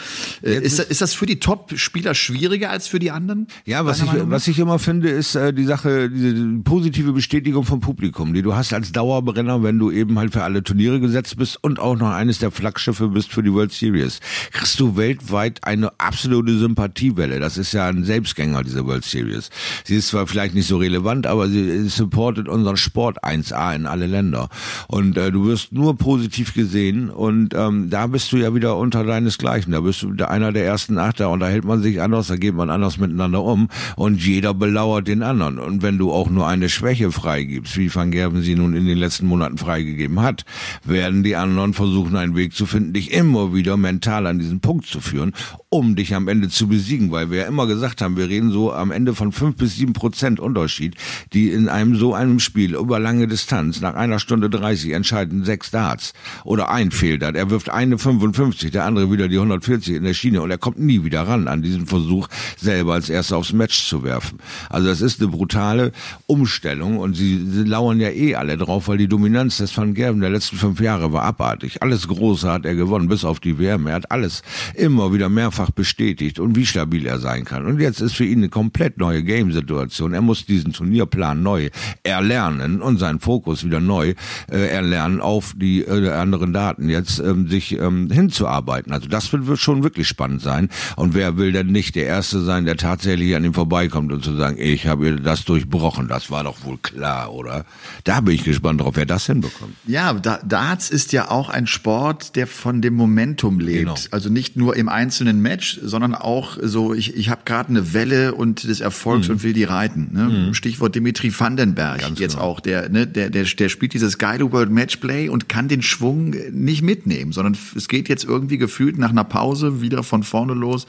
äh, ist, ist das für die Top-Spieler schwieriger als für die anderen? Ja, was ich, was ich immer finde, ist äh, die Sache, diese positive Bestätigung vom Publikum, die du hast als Dauerbrenner, wenn du eben halt für alle Turniere gesetzt bist und auch noch eines der Flaggschiffe bist für die World Series. Kriegst du weltweit weltweit eine absolute Sympathiewelle. Das ist ja ein Selbstgänger, diese World Series. Sie ist zwar vielleicht nicht so relevant, aber sie supportet unseren Sport 1A in alle Länder. Und äh, du wirst nur positiv gesehen und ähm, da bist du ja wieder unter deinesgleichen. Da bist du einer der ersten acht, da unterhält man sich anders, da geht man anders miteinander um und jeder belauert den anderen. Und wenn du auch nur eine Schwäche freigibst, wie Van Gerven sie nun in den letzten Monaten freigegeben hat, werden die anderen versuchen, einen Weg zu finden, dich immer wieder mental an diesen Punkt zu führen um dich am Ende zu besiegen, weil wir ja immer gesagt haben, wir reden so am Ende von fünf bis sieben Prozent Unterschied, die in einem so einem Spiel über lange Distanz nach einer Stunde 30 entscheiden sechs Darts oder ein fehlt Er wirft eine 55, der andere wieder die 140 in der Schiene und er kommt nie wieder ran an diesen Versuch, selber als erster aufs Match zu werfen. Also das ist eine brutale Umstellung und sie, sie lauern ja eh alle drauf, weil die Dominanz des Van Gerben der letzten fünf Jahre war abartig. Alles Große hat er gewonnen, bis auf die WM. Er hat alles immer wieder mehrfach bestätigt und wie stabil er sein kann. Und jetzt ist für ihn eine komplett neue Game-Situation. Er muss diesen Turnierplan neu erlernen und seinen Fokus wieder neu äh, erlernen auf die äh, anderen Daten jetzt ähm, sich ähm, hinzuarbeiten. Also das wird, wird schon wirklich spannend sein. Und wer will denn nicht der Erste sein, der tatsächlich an ihm vorbeikommt und zu sagen, ich habe das durchbrochen, das war doch wohl klar, oder? Da bin ich gespannt drauf, wer das hinbekommt. Ja, Darts ist ja auch ein Sport, der von dem Momentum lebt. Genau. Also nicht nur im Einzelnen einzelnen Match, sondern auch so, ich, ich habe gerade eine Welle und des Erfolgs mhm. und will die reiten. Ne? Mhm. Stichwort Dimitri Vandenberg Ganz jetzt genau. auch, der, ne, der, der, der spielt dieses geile World Matchplay und kann den Schwung nicht mitnehmen, sondern es geht jetzt irgendwie gefühlt nach einer Pause wieder von vorne los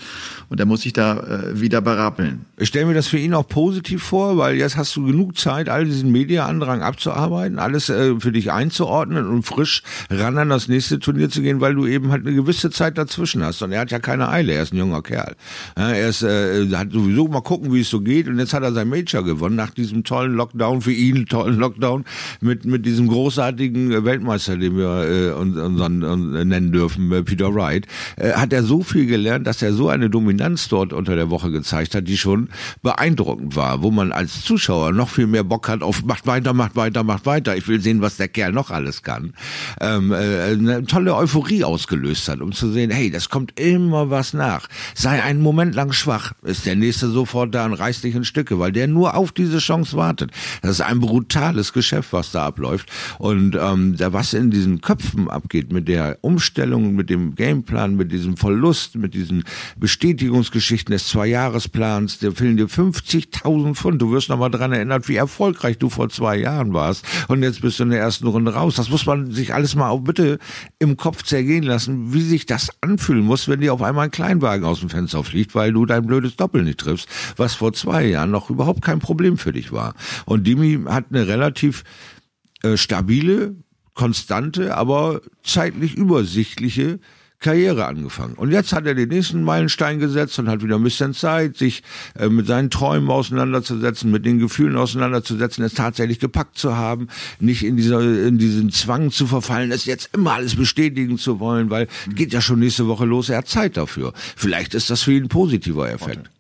und er muss sich da äh, wieder berappeln. Ich stelle mir das für ihn auch positiv vor, weil jetzt hast du genug Zeit, all diesen Mediaandrang abzuarbeiten, alles äh, für dich einzuordnen und frisch ran an das nächste Turnier zu gehen, weil du eben halt eine gewisse Zeit dazwischen hast. Und er hat ja keine keine Eile, er ist ein junger Kerl. Er ist, äh, hat sowieso mal gucken, wie es so geht und jetzt hat er sein Major gewonnen nach diesem tollen Lockdown, für ihn tollen Lockdown mit, mit diesem großartigen Weltmeister, den wir äh, unseren, äh, nennen dürfen, äh, Peter Wright, äh, hat er so viel gelernt, dass er so eine Dominanz dort unter der Woche gezeigt hat, die schon beeindruckend war, wo man als Zuschauer noch viel mehr Bock hat auf macht weiter, macht weiter, macht weiter. Ich will sehen, was der Kerl noch alles kann. Ähm, äh, eine tolle Euphorie ausgelöst hat, um zu sehen, hey, das kommt immer was nach. Sei einen Moment lang schwach, ist der nächste sofort da und reißt dich in Stücke, weil der nur auf diese Chance wartet. Das ist ein brutales Geschäft, was da abläuft. Und ähm, da was in diesen Köpfen abgeht, mit der Umstellung, mit dem Gameplan, mit diesem Verlust, mit diesen Bestätigungsgeschichten des Zwei-Jahresplans, der fehlen dir 50.000 Pfund. Du wirst nochmal dran erinnert, wie erfolgreich du vor zwei Jahren warst. Und jetzt bist du in der ersten Runde raus. Das muss man sich alles mal auch bitte im Kopf zergehen lassen, wie sich das anfühlen muss, wenn dir auf einmal ein Kleinwagen aus dem Fenster fliegt, weil du dein blödes Doppel nicht triffst, was vor zwei Jahren noch überhaupt kein Problem für dich war. Und Dimi hat eine relativ äh, stabile, konstante, aber zeitlich übersichtliche Karriere angefangen. Und jetzt hat er den nächsten Meilenstein gesetzt und hat wieder ein bisschen Zeit, sich äh, mit seinen Träumen auseinanderzusetzen, mit den Gefühlen auseinanderzusetzen, es tatsächlich gepackt zu haben, nicht in dieser in diesen Zwang zu verfallen, es jetzt immer alles bestätigen zu wollen, weil geht ja schon nächste Woche los, er hat Zeit dafür. Vielleicht ist das für ihn ein positiver Effekt.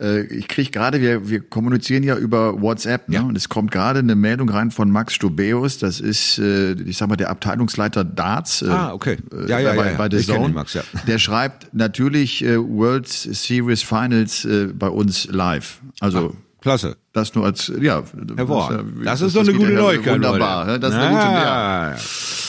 Äh, ich kriege gerade, wir, wir kommunizieren ja über WhatsApp, ne? Ja. und es kommt gerade eine Meldung rein von Max Stubeus, das ist, äh, ich sag mal, der Abteilungsleiter Darts äh, ah, okay. ja, ja, bei, ja, bei The Zone. Max, ja. Der schreibt natürlich World Series Finals bei uns live. Also ah Klasse. Das nur als, ja. Hervorragend. Das, ist doch eine gute Neuigkeit. Wunderbar. Leute. Das ist eine gute Neuigkeit.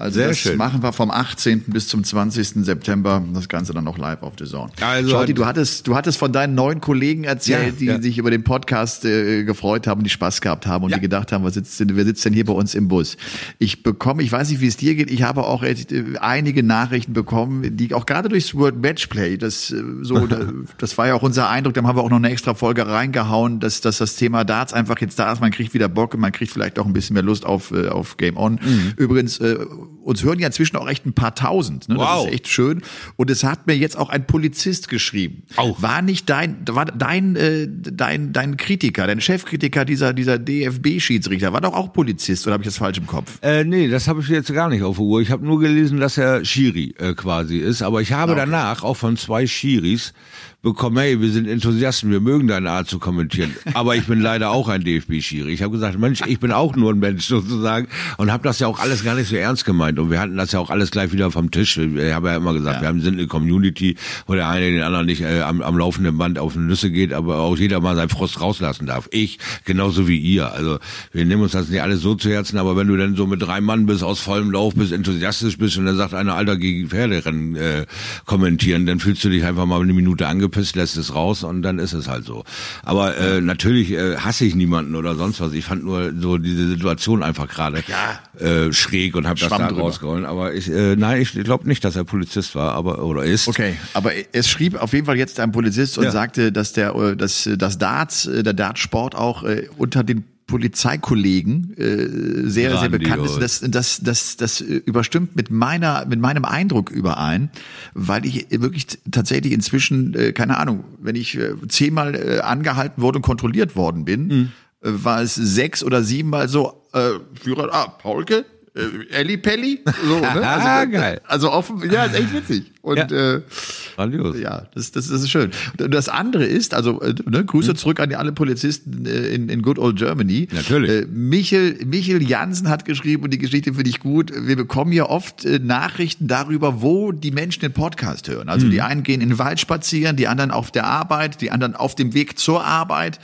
Also Sehr das schön. machen wir vom 18. bis zum 20. September. Das Ganze dann noch live auf The Zone. Also- Shorty, du hattest, du hattest von deinen neuen Kollegen erzählt, Ja, die ja. sich über den Podcast äh, gefreut haben, die Spaß gehabt haben und die gedacht haben, was sitzt denn, wer sitzt denn hier bei uns im Bus? Ich bekomme, ich weiß nicht, wie es dir geht, ich habe auch äh, einige Nachrichten bekommen, die auch gerade durchs World Matchplay, das äh, so, da- das war ja auch unser Eindruck, da haben wir auch noch eine extra Folge reingehauen, dass, dass das Thema Darts einfach jetzt da ist, man kriegt wieder Bock und man kriegt vielleicht auch ein bisschen mehr Lust auf, äh, auf Game On. Mhm. Übrigens, äh, uns hören ja inzwischen auch echt ein paar tausend. Ne? Das Wow. ist echt schön. Und es hat mir jetzt auch ein Polizist geschrieben. Auch. War nicht dein, war dein, äh, dein, dein Kritiker, dein Chefkritiker dieser, dieser DFB-Schiedsrichter, war doch auch Polizist, oder habe ich das falsch im Kopf? Äh, nee, das habe ich jetzt gar nicht auf der Uhr. Ich habe nur gelesen, dass er Schiri äh, quasi ist. Aber ich habe danach auch von zwei Schiris bekommen, hey, wir sind Enthusiasten, wir mögen deine Art zu kommentieren. Aber ich bin leider auch ein DFB-Schiri. Ich habe gesagt, Mensch, ich bin auch nur ein Mensch sozusagen und habe das ja auch alles gar nicht so ernst gemeint. Und wir hatten das ja auch alles gleich wieder vom Tisch. Ich habe ja immer gesagt, wir haben, sind eine Community, wo der eine den anderen nicht äh, am, am laufenden Band auf die Nüsse geht, aber auch jeder mal seinen Frost rauslassen darf. Ich, genauso wie ihr. Also wir nehmen uns das nicht alles so zu Herzen, aber wenn du dann so mit drei Mann bist, aus vollem Lauf bist, enthusiastisch bist und dann sagt einer, Alter, gegen Pferderennen äh, kommentieren, dann fühlst du dich einfach mal eine Minute angepisst, lässt es raus und dann ist es halt so. Aber äh, natürlich äh, hasse ich niemanden oder sonst was. Ich fand nur so diese Situation einfach gerade äh, schräg und habe das da drüber. rausgeholt. Aber ich, äh, nein, ich glaube nicht, dass er Polizist war, aber oder ist. Okay, aber es schrieb auf jeden Fall jetzt ein Polizist und Ja. sagte, dass der, äh, dass das Darts, äh, der Dartsport auch äh, unter den Polizeikollegen äh, sehr, sehr bekannt ist. Grandios. Das, das, das, das überstimmt mit meiner, mit meinem Eindruck überein, weil ich wirklich tatsächlich inzwischen, äh, keine Ahnung, wenn ich äh, zehnmal äh, angehalten wurde und kontrolliert worden bin, Hm. äh, war es sechs oder siebenmal so, äh, Führer, ah, Paulke, äh, Elli Pelli, so, ne? Ah, äh, geil. Also offen, ja, ist echt witzig. Und Ja. äh, Grandios. ja, das, das, das ist schön. Und Das andere ist, also äh, ne, Grüße zurück an die alle Polizisten äh, in, in Good Old Germany. Natürlich. Äh, Michel, Michel Jansen hat geschrieben, und die Geschichte finde ich gut, wir bekommen ja oft äh, Nachrichten darüber, wo die Menschen den Podcast hören. Also die einen gehen in den Wald spazieren, die anderen auf der Arbeit, die anderen auf dem Weg zur Arbeit.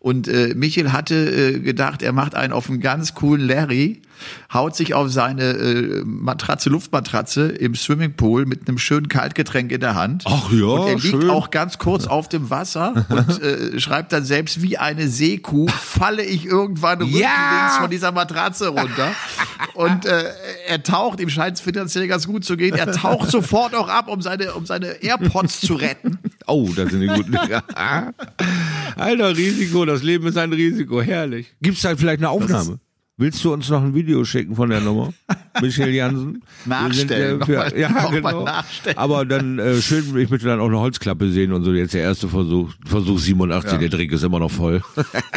Und äh, Michel hatte äh, gedacht, er macht einen auf einen ganz coolen Larry, haut sich auf seine äh, Matratze, Luftmatratze im Swimmingpool mit einem schönen Kaltgetränk in der Hand. Ach ja, Und er liegt schön. auch ganz kurz auf dem Wasser und äh, schreibt dann selbst wie eine Seekuh, falle ich irgendwann rücklings Ja. von dieser Matratze runter. Und äh, er taucht, ihm scheint es finanziell ganz gut zu gehen, er taucht sofort auch ab, um seine, um seine AirPods zu retten. Oh, das sind die guten. Alter, Risiko, das Leben ist ein Risiko, herrlich. Gibt's da vielleicht eine Aufnahme? Willst du uns noch ein Video schicken von der Nummer? Michel Jansen? Nachstellen, für, ja, nochmal genau. nachstellen. Aber dann äh, schön, ich möchte dann auch eine Holzklappe sehen und so. Jetzt der erste Versuch, Versuch 87, der Trick ist immer noch voll.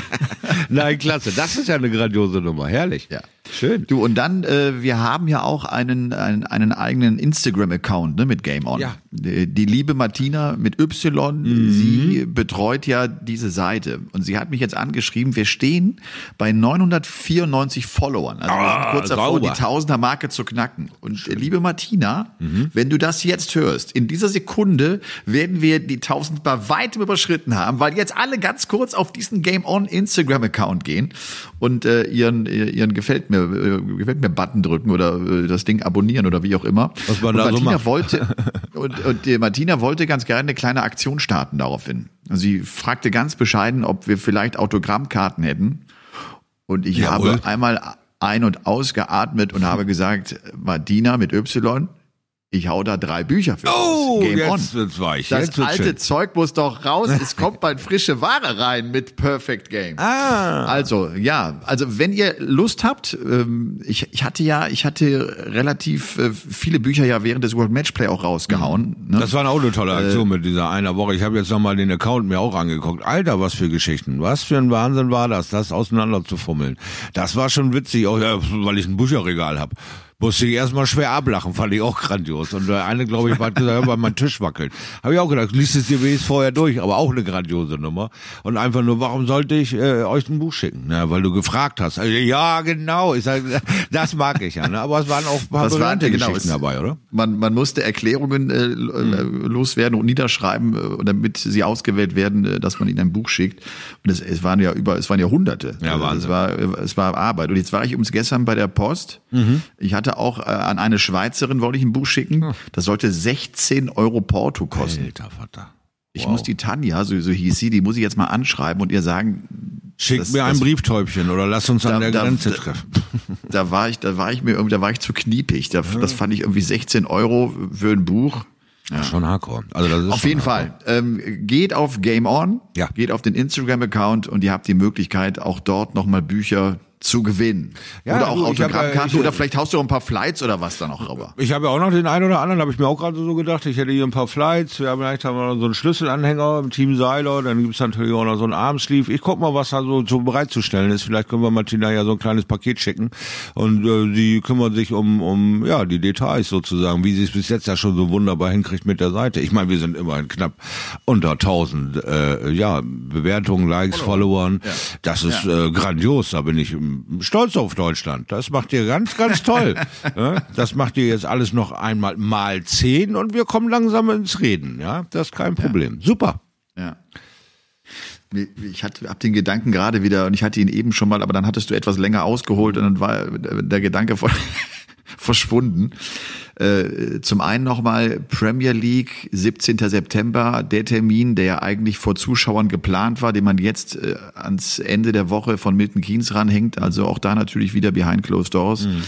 Nein, klasse. Das ist ja eine grandiose Nummer. Herrlich. Ja. Schön. Du, und dann, äh, wir haben ja auch einen, einen, einen eigenen Instagram-Account ne, mit Game On. Ja. Die, die liebe Martina mit Y, sie betreut ja diese Seite. Und sie hat mich jetzt angeschrieben, wir stehen bei 994 Followern. Also wir sind Ah, kurz davor, sauber. die Tausender-Marke zu knacken. Und äh, liebe Martina, wenn du das jetzt hörst, in dieser Sekunde werden wir die 1000 bei weitem überschritten haben, weil jetzt alle ganz kurz auf diesen Game On Instagram-Account gehen und äh, ihren, ihren gefällt mir, äh, gefällt mir Button drücken oder äh, das Ding abonnieren oder wie auch immer. Was man und da so Martina macht. wollte und, und die Martina wollte ganz gerne eine kleine Aktion starten daraufhin. Sie fragte ganz bescheiden, ob wir vielleicht Autogrammkarten hätten. Und ich Jawohl. habe einmal ein- und ausgeatmet und habe gesagt, Martina mit Y, ich hau da drei Bücher für Oh, raus. Game jetzt on. wird's weich. Das jetzt alte schön. Zeug muss doch raus. Es kommt bald frische Ware rein mit Perfect Game. Ah. Also ja, also wenn ihr Lust habt, ähm, ich, ich hatte ja, ich hatte relativ äh, viele Bücher ja während des World Matchplay auch rausgehauen. Ne? Das war auch eine tolle Äh, Aktion mit dieser einer Woche. Ich habe jetzt nochmal den Account mir auch angeguckt. Alter, was für Geschichten. Was für ein Wahnsinn war das, das auseinanderzufummeln. Das war schon witzig, auch ja, weil ich ein Bücherregal habe. Musste ich erstmal schwer ablachen, fand ich auch grandios. Und der eine, glaube ich, hat gesagt, weil mein Tisch wackelt. Habe ich auch gedacht, liest es dir wenigstens vorher durch, aber auch eine grandiose Nummer. Und einfach nur, warum sollte ich äh, euch ein Buch schicken? Na, weil du gefragt hast. Also, ja, genau. Ich sag, das mag ich ja. Ne? Aber es waren auch ein paar bekannte genau, Geschichten dabei, oder? Man, man musste Erklärungen äh, mhm. loswerden und niederschreiben, äh, damit sie ausgewählt werden, äh, dass man ihnen ein Buch schickt. Und es, es waren ja über, es waren ja Hunderte. Ja, Wahnsinn. Es war, es war Arbeit. Und jetzt war ich ums gestern bei der Post. Mhm. Ich hatte auch äh, an eine Schweizerin wollte ich ein Buch schicken. Hm. Das sollte 16 Euro Porto kosten. Alter Vater. Ich wow. muss die Tanja, so, so hieß sie, die muss ich jetzt mal anschreiben und ihr sagen. Schick mir ein Brieftäubchen oder lass uns da, an der da, Grenze da, treffen. Da war ich, da war ich mir irgendwie, da war ich zu kniepig. Da, ja. Das fand ich irgendwie 16 Euro für ein Buch. Ja. Schon hardcore. Also das ist auf jeden hardcore. Fall. Ähm, geht auf Game On, ja. geht auf den Instagram-Account und ihr habt die Möglichkeit, auch dort nochmal Bücher zu gewinnen. Ja, oder auch du, Autogrammkarte oder vielleicht haust du auch ein paar Flights oder was da noch rüber. Ich habe ja auch noch den einen oder anderen, habe ich mir auch gerade so gedacht, ich hätte hier ein paar Flights, ja, vielleicht haben wir noch so einen Schlüsselanhänger im Team Seiler, dann gibt's natürlich auch noch so einen Armsleeve. Ich guck mal, was da so, so bereitzustellen ist. Vielleicht können wir Martina ja so ein kleines Paket schicken und äh, die kümmern sich um, um ja die Details sozusagen, wie sie es bis jetzt ja schon so wunderbar hinkriegt mit der Seite. Ich meine, wir sind immerhin knapp unter 1000 äh, ja, Bewertungen, Likes, Follower. Followern. Ja. Das ist ja. äh, grandios, da bin ich stolz auf Deutschland. Das macht ihr ganz, ganz toll. das macht ihr jetzt alles noch einmal mal zehn und wir kommen langsam ins Reden. Ja, das ist kein Problem. Ja. Super. Ja. Ich hatte hab den Gedanken gerade wieder und ich hatte ihn eben schon mal, aber dann hattest du etwas länger ausgeholt und dann war der Gedanke verschwunden. Äh, zum einen nochmal Premier League, 17. September, der Termin, der ja eigentlich vor Zuschauern geplant war, den man jetzt äh, ans Ende der Woche von Milton Keynes ranhängt. Also auch da natürlich wieder behind closed doors. Mhm.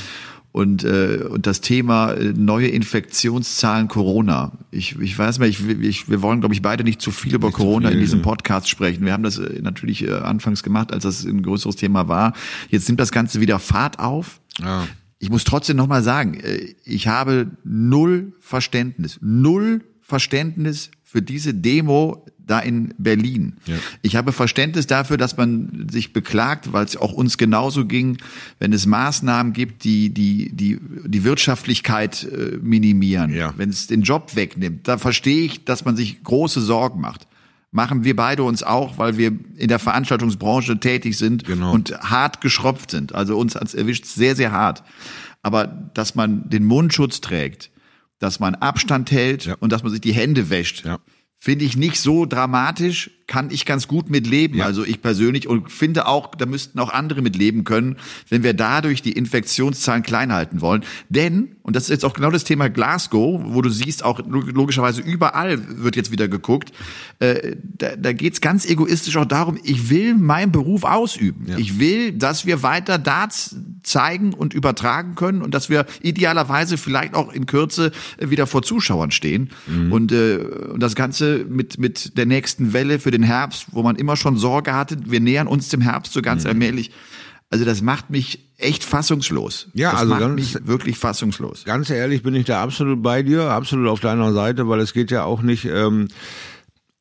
Und, äh, und das Thema äh, neue Infektionszahlen Corona. Ich, ich weiß nicht, ich, ich, wir wollen, glaube ich, beide nicht zu viel über nicht Corona viel, in diesem Podcast sprechen. Wir haben das äh, natürlich äh, anfangs gemacht, als das ein größeres Thema war. Jetzt nimmt das Ganze wieder Fahrt auf. Ja ich muss trotzdem nochmal sagen, äh, ich habe null Verständnis, null Verständnis für diese Demo da in Berlin. Ja. Ich habe Verständnis dafür, dass man sich beklagt, weil es auch uns genauso ging, wenn es Maßnahmen gibt, die die die die Wirtschaftlichkeit äh, minimieren, ja. wenn es den Job wegnimmt. Da verstehe ich, dass man sich große Sorgen macht machen wir beide uns auch, weil wir in der Veranstaltungsbranche tätig sind genau. und hart geschropft sind. Also uns erwischt sehr, sehr hart. Aber dass man den Mundschutz trägt, dass man Abstand hält ja. und dass man sich die Hände wäscht, ja. Finde ich nicht so dramatisch, kann ich ganz gut mit leben. Ja. Also ich persönlich und finde auch, da müssten auch andere mit leben können, wenn wir dadurch die Infektionszahlen klein halten wollen. Denn, und das ist jetzt auch genau das Thema Glasgow, wo du siehst, auch logischerweise überall wird jetzt wieder geguckt, äh, da, da geht es ganz egoistisch auch darum, ich will meinen Beruf ausüben. Ja. Ich will, dass wir weiter Darts zeigen und übertragen können und dass wir idealerweise vielleicht auch in Kürze wieder vor Zuschauern stehen. Mhm. Und, äh, und das Ganze mit, mit der nächsten Welle für den Herbst, wo man immer schon Sorge hatte, wir nähern uns dem Herbst so ganz mhm. allmählich. Also das macht mich echt fassungslos. Ja, das also macht ganz, mich wirklich fassungslos. Ganz ehrlich bin ich da absolut bei dir, absolut auf deiner Seite, weil es geht ja auch nicht ähm,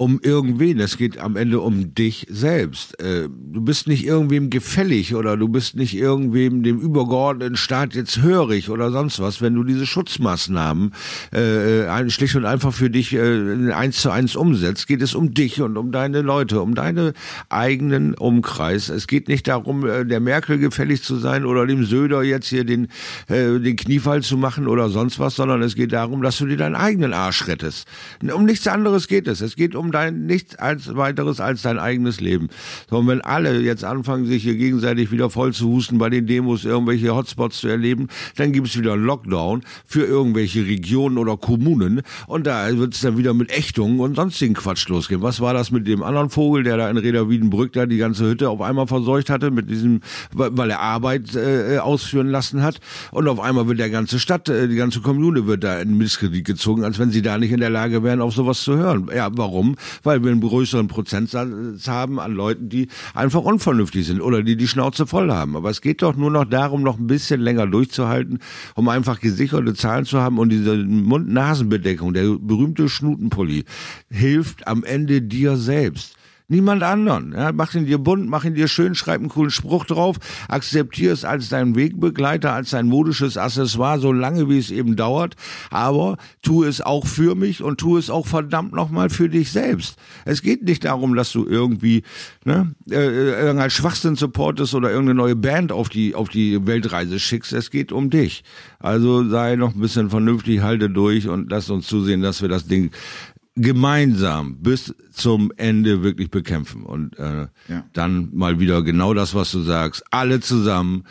um irgendwen, es geht am Ende um dich selbst. Äh, du bist nicht irgendwem gefällig oder du bist nicht irgendwem dem übergeordneten Staat jetzt hörig oder sonst was, wenn du diese Schutzmaßnahmen äh, schlicht und einfach für dich äh, eins zu eins umsetzt, geht es um dich und um deine Leute, um deine eigenen Umkreis. Es geht nicht darum, äh, der Merkel gefällig zu sein oder dem Söder jetzt hier den, äh, den Kniefall zu machen oder sonst was, sondern es geht darum, dass du dir deinen eigenen Arsch rettest. Um nichts anderes geht es. Es geht um dein nichts als weiteres als dein eigenes Leben. So, und wenn alle jetzt anfangen, sich hier gegenseitig wieder voll zu husten bei den Demos, irgendwelche Hotspots zu erleben, dann gibt es wieder einen Lockdown für irgendwelche Regionen oder Kommunen und da wird es dann wieder mit Ächtungen und sonstigen Quatsch losgehen. Was war das mit dem anderen Vogel, der da in Reda da die ganze Hütte auf einmal verseucht hatte mit diesem, weil er Arbeit äh, ausführen lassen hat und auf einmal wird der ganze Stadt, äh, die ganze Kommune wird da in Misskredit gezogen, als wenn sie da nicht in der Lage wären, auf sowas zu hören. Ja, warum? Weil wir einen größeren Prozentsatz haben an Leuten, die einfach unvernünftig sind oder die die Schnauze voll haben. Aber es geht doch nur noch darum, noch ein bisschen länger durchzuhalten, um einfach gesicherte Zahlen zu haben und diese Mund-Nasen-Bedeckung, der berühmte Schnutenpulli, hilft am Ende dir selbst Niemand anderen. Ja, mach ihn dir bunt, mach ihn dir schön, schreib einen coolen Spruch drauf, akzeptier es als deinen Wegbegleiter, als dein modisches Accessoire, so lange wie es eben dauert. Aber tu es auch für mich und tu es auch verdammt nochmal für dich selbst. Es geht nicht darum, dass du irgendwie ne, äh, irgendein Schwachsinn supportest oder irgendeine neue Band auf die, auf die Weltreise schickst. Es geht um dich. Also sei noch ein bisschen vernünftig, halte durch und lass uns zusehen, dass wir das Ding gemeinsam bis zum Ende wirklich bekämpfen und äh, ja. dann mal wieder genau das, was du sagst, alle zusammen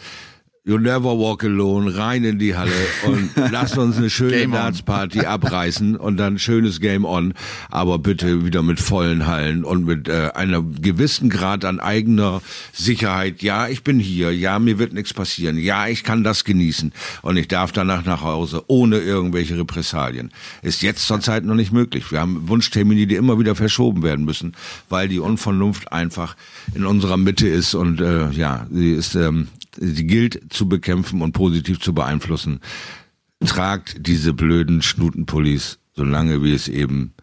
You never walk alone, rein in die Halle und lasst uns eine schöne Darts-Party abreißen und dann schönes Game on, aber bitte wieder mit vollen Hallen und mit äh, einer gewissen Grad an eigener Sicherheit. Ja, ich bin hier, ja, mir wird nichts passieren, ja, ich kann das genießen und ich darf danach nach Hause ohne irgendwelche Repressalien. Ist jetzt zurzeit noch nicht möglich. Wir haben Wunschtermine, die immer wieder verschoben werden müssen, weil die Unvernunft einfach in unserer Mitte ist und äh, ja, sie ist ähm, sie gilt zu bekämpfen und positiv zu beeinflussen. Tragt diese blöden Schnutenpullis, solange wie es eben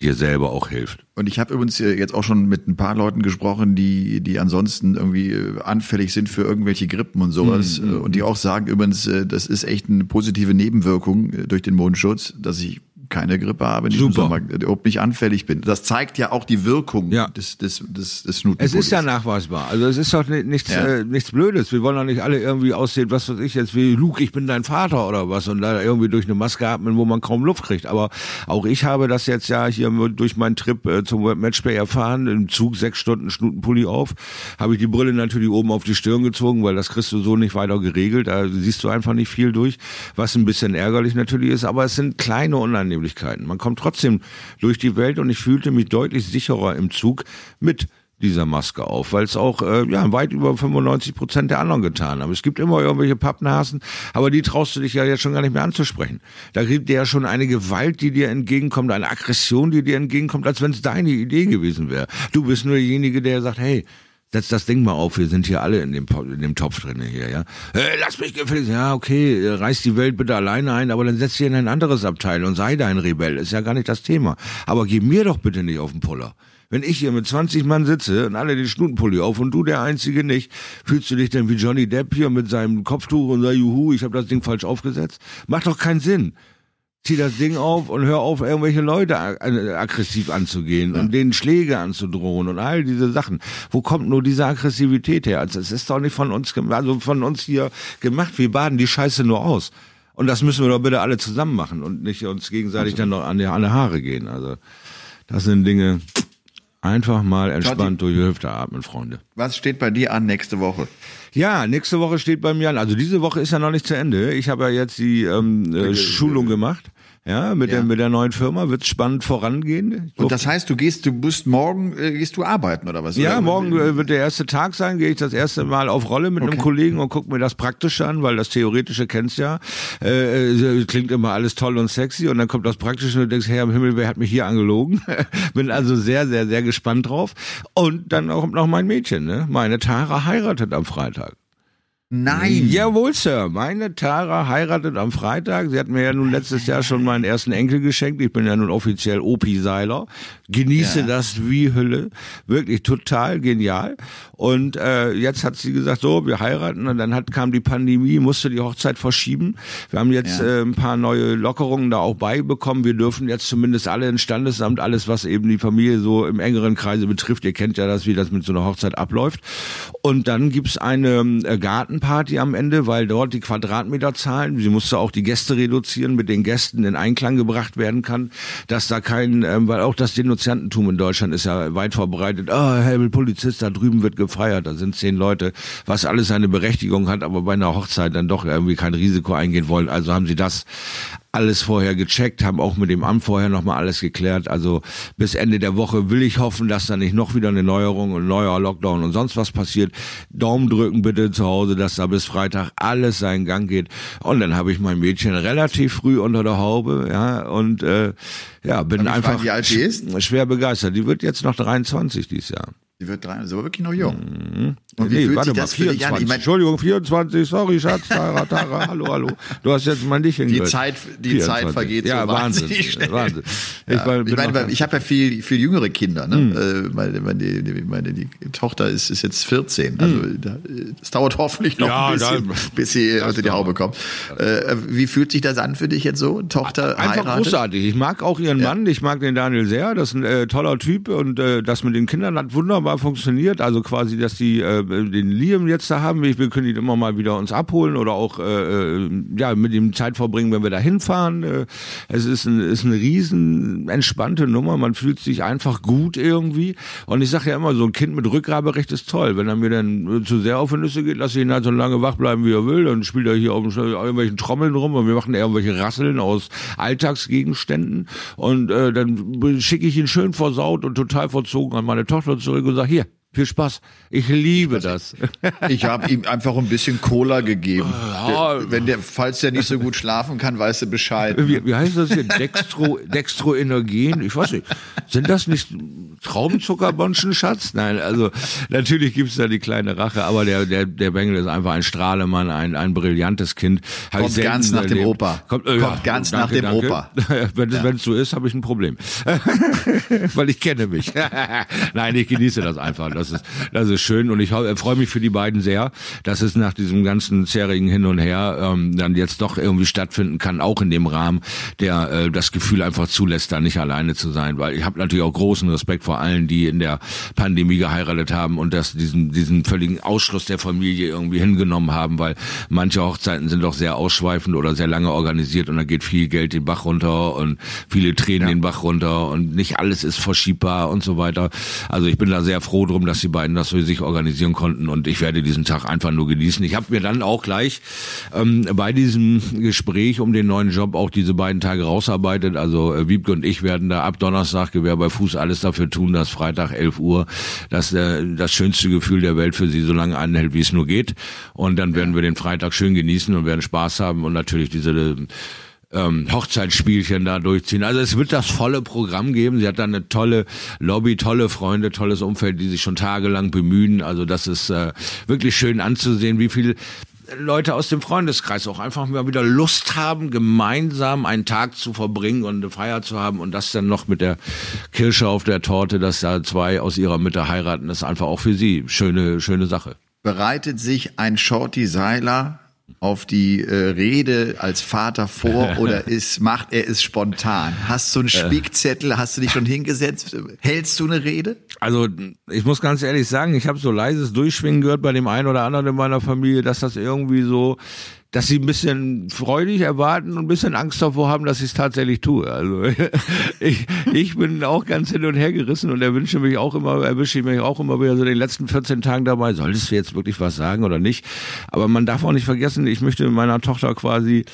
dir selber auch hilft. Und ich habe übrigens jetzt auch schon mit ein paar Leuten gesprochen, die die ansonsten irgendwie äh, anfällig sind für irgendwelche Grippen und sowas mhm. und die auch sagen übrigens, äh, das ist echt eine positive Nebenwirkung durch den Mundschutz, dass ich keine Grippe habe, nicht Super. Sommer, überhaupt nicht anfällig bin. Das zeigt ja auch die Wirkung ja. des, des, des, des Es ist ja nachweisbar. Also es ist doch nichts, ja. äh, nichts Blödes. Wir wollen doch nicht alle irgendwie aussehen, was weiß ich jetzt, wie Luke, ich bin dein Vater oder was und da irgendwie durch eine Maske atmen, wo man kaum Luft kriegt. Aber auch ich habe das jetzt ja hier durch meinen Trip äh, zum World Matchplay erfahren, im Zug sechs Stunden Schnutenpulli auf, habe ich die Brille natürlich oben auf die Stirn gezogen, weil das kriegst du so nicht weiter geregelt. Da siehst du einfach nicht viel durch, was ein bisschen ärgerlich natürlich ist. Aber es sind kleine Unannehmlichkeiten. Annehmlichkeiten. Man kommt trotzdem durch die Welt und ich fühlte mich deutlich sicherer im Zug mit dieser Maske auf, weil es auch äh, ja weit über 95 Prozent der anderen getan haben. Es gibt immer irgendwelche Pappnasen, aber die traust du dich ja jetzt schon gar nicht mehr anzusprechen. Da gibt dir ja schon eine Gewalt, die dir entgegenkommt, eine Aggression, die dir entgegenkommt, als wenn es deine Idee gewesen wäre. Du bist nur derjenige, der sagt, hey, setz das Ding mal auf, wir sind hier alle in dem, in dem Topf drin hier, ja. Hey, lass mich gefälligst, ja, okay, äh, reiß die Welt bitte alleine ein, aber dann setz dich in ein anderes Abteil und sei dein Rebell, ist ja gar nicht das Thema. Aber gib mir doch bitte nicht auf den Puller. Wenn ich hier mit 20 Mann sitze und alle den Schnutenpulli auf und du der Einzige nicht, fühlst du dich denn wie Johnny Depp hier mit seinem Kopftuch und sagst, juhu, ich habe das Ding falsch aufgesetzt? Macht doch keinen Sinn zieh das Ding auf und hör auf, irgendwelche Leute aggressiv anzugehen ja. und denen Schläge anzudrohen und all diese Sachen. Wo kommt nur diese Aggressivität her? Also es ist doch nicht von uns, also von uns hier gemacht. Wir baden die Scheiße nur aus. Und das müssen wir doch bitte alle zusammen machen und nicht uns gegenseitig also. dann noch an die, an die Haare gehen. Also das sind Dinge, einfach mal entspannt durch die Hüfte atmen, Freunde. Was steht bei dir an nächste Woche? Ja, nächste Woche steht bei mir an. Also diese Woche ist ja noch nicht zu Ende. Ich habe ja jetzt die ähm, äh, Schulung gemacht. Ja, mit, ja. Der, mit der neuen Firma wird spannend vorangehen. Und das heißt, du gehst, du bist morgen, äh, gehst du arbeiten oder was? Ja, oder? morgen äh, wird der erste Tag sein, gehe ich das erste Mal auf Rolle mit okay. einem Kollegen und gucke mir das Praktische an, weil das Theoretische kennst ja. Äh, äh, klingt immer alles toll und sexy und dann kommt das Praktische und du denkst, Herr im Himmel, wer hat mich hier angelogen? Bin also sehr, sehr, sehr gespannt drauf. Und dann kommt noch mein Mädchen, ne? Meine Tara heiratet am Freitag. Nein. Jawohl, Sir. Meine Tara heiratet am Freitag. Sie hat mir ja nun letztes Jahr schon meinen ersten Enkel geschenkt. Ich bin ja nun offiziell Opi Seiler. Genieße ja. das wie Hülle. Wirklich total genial. Und äh, jetzt hat sie gesagt, so, wir heiraten. Und dann hat, kam die Pandemie, musste die Hochzeit verschieben. Wir haben jetzt ja. äh, ein paar neue Lockerungen da auch beibekommen. Wir dürfen jetzt zumindest alle ins Standesamt, alles, was eben die Familie so im engeren Kreise betrifft. Ihr kennt ja das, wie das mit so einer Hochzeit abläuft. Und dann gibt's eine äh, Garten Gartenparty am Ende, weil dort die Quadratmeterzahlen, sie musste auch die Gäste reduzieren, mit den Gästen in Einklang gebracht werden kann, dass da kein, ähm, weil auch das Denunziantentum in Deutschland ist ja weit verbreitet, ah, oh, Herr Polizist, da drüben wird gefeiert, da sind zehn Leute, was alles seine Berechtigung hat, aber bei einer Hochzeit dann doch irgendwie kein Risiko eingehen wollen. Also haben sie das alles vorher gecheckt, haben auch mit dem Amt vorher nochmal alles geklärt. Also bis Ende der Woche will ich hoffen, dass da nicht noch wieder eine Neuerung und neuer Lockdown und sonst was passiert. Daumen drücken bitte zu Hause, dass da bis Freitag alles seinen Gang geht. Und dann habe ich mein Mädchen relativ früh unter der Haube, ja, und äh, ja, bin einfach fragen, schwer begeistert. Die wird jetzt noch 23 dieses Jahr. Sie wird drei, sie war wirklich noch jung. Mhm. Und wie nee, fühlt warte sich mal, das für dich an? 24. Ich mein, Entschuldigung, 24, sorry, Schatz, Tara, Tara, hallo, hallo. Du hast jetzt mal nicht die hingehört. Zeit, die Zeit vergeht ja, so Wahnsinn, wahnsinnig schnell. Wahnsinn. Ja, war- ich meine, ich habe ja viel, viel jüngere Kinder. Ne? Hm. Äh, meine, meine, die, meine, die Tochter ist, ist jetzt 14. Also es dauert hoffentlich noch Hm. Ja, ein bisschen, da- bis sie unter die. Haube kommt. Äh, wie fühlt sich das an für dich jetzt so? Tochter Einfach heiratet? großartig. Ich mag auch ihren Mann, ich mag den Daniel sehr. Das ist ein äh, toller Typ und äh, das mit den Kindern hat wunderbar funktioniert. Also quasi, dass die äh, den Liam jetzt da haben. Wir, können ihn immer mal wieder uns abholen oder auch äh, äh, ja mit ihm Zeit verbringen, wenn wir da hinfahren. Äh, es ist, ein, ist eine riesen entspannte Nummer. Man fühlt sich einfach gut irgendwie. Und ich sage ja immer, so ein Kind mit Rückgaberecht ist toll. Wenn er mir dann äh, zu sehr auf die Nüsse geht, lasse ich ihn halt so lange wach bleiben, wie er will. Dann spielt er hier auf irgendwelchen Trommeln rum und wir machen irgendwelche Rasseln aus Alltagsgegenständen. Und äh, dann schicke ich ihn schön versaut und total verzogen an meine Tochter zurück und sage, hier, viel Spaß. Ich liebe das. Ich habe ihm einfach ein bisschen Cola gegeben. Ja. Der, wenn der, falls der nicht so gut schlafen kann, weißt du Bescheid. Wie, wie heißt das hier? Dextro, Dextroenergen? Ich weiß nicht. Sind das nicht Traubenzuckerbonschen, Schatz? Nein, also natürlich gibt's da die kleine Rache, aber der, der, der Bengel ist einfach ein Strahlemann, ein, ein brillantes Kind. Hab Kommt ganz nach dem. Opa. Kommt, äh, Kommt ganz nach dem Opa. Wenn es wenn's so ist, habe ich ein Problem. Weil ich kenne mich. Nein, ich genieße das einfach. Das ist, das ist schön und ich hau- freue mich für die beiden sehr, dass es nach diesem ganzen zährigen Hin und Her ähm, dann jetzt doch irgendwie stattfinden kann, auch in dem Rahmen, der äh, das Gefühl einfach zulässt, da nicht alleine zu sein. Weil ich habe natürlich auch großen Respekt vor allen, die in der Pandemie geheiratet haben und das diesen, diesen völligen Ausschluss der Familie irgendwie hingenommen haben, weil manche Hochzeiten sind doch sehr ausschweifend oder sehr lange organisiert und da geht viel Geld den Bach runter und viele Tränen den Bach runter und nicht alles ist verschiebbar und so weiter. Also ich bin da sehr froh drum, dass die beiden das für sich organisieren konnten und ich werde diesen Tag einfach nur genießen. Ich habe mir dann auch gleich ähm, bei diesem Gespräch um den neuen Job auch diese beiden Tage rausarbeitet. Also äh, Wiebke und ich werden da ab Donnerstag Gewehr bei Fuß alles dafür tun, dass Freitag 11 Uhr das, äh, das schönste Gefühl der Welt für sie so lange anhält, wie es nur geht. Und dann werden wir den Freitag schön genießen und werden Spaß haben und natürlich diese äh, ähm, Hochzeitsspielchen da durchziehen. Also es wird das volle Programm geben. Sie hat da eine tolle Lobby, tolle Freunde, tolles Umfeld, die sich schon tagelang bemühen. Also das ist äh, wirklich schön anzusehen, wie viel Leute aus dem Freundeskreis auch einfach mal wieder Lust haben, gemeinsam einen Tag zu verbringen und eine Feier zu haben und das dann noch mit der Kirsche auf der Torte, dass da zwei aus ihrer Mitte heiraten, ist einfach auch für sie schöne, schöne Sache. Bereitet sich ein Shorty Seiler auf die äh, Rede als Vater vor oder ist, macht er es spontan? Hast du einen Spickzettel? Hast du dich schon hingesetzt? Hältst du eine Rede? Also ich muss ganz ehrlich sagen, ich habe so leises Durchschwingen gehört bei dem einen oder anderen in meiner Familie, dass das irgendwie so, dass sie ein bisschen freudig erwarten und ein bisschen Angst davor haben, dass ich es tatsächlich tue. Also ich, ich bin auch ganz hin und her gerissen und erwünsche mich auch immer, erwische ich mich auch immer wieder so den letzten 14 Tagen dabei, solltest du jetzt wirklich was sagen oder nicht? Aber man darf auch nicht vergessen, ich möchte meiner Tochter quasi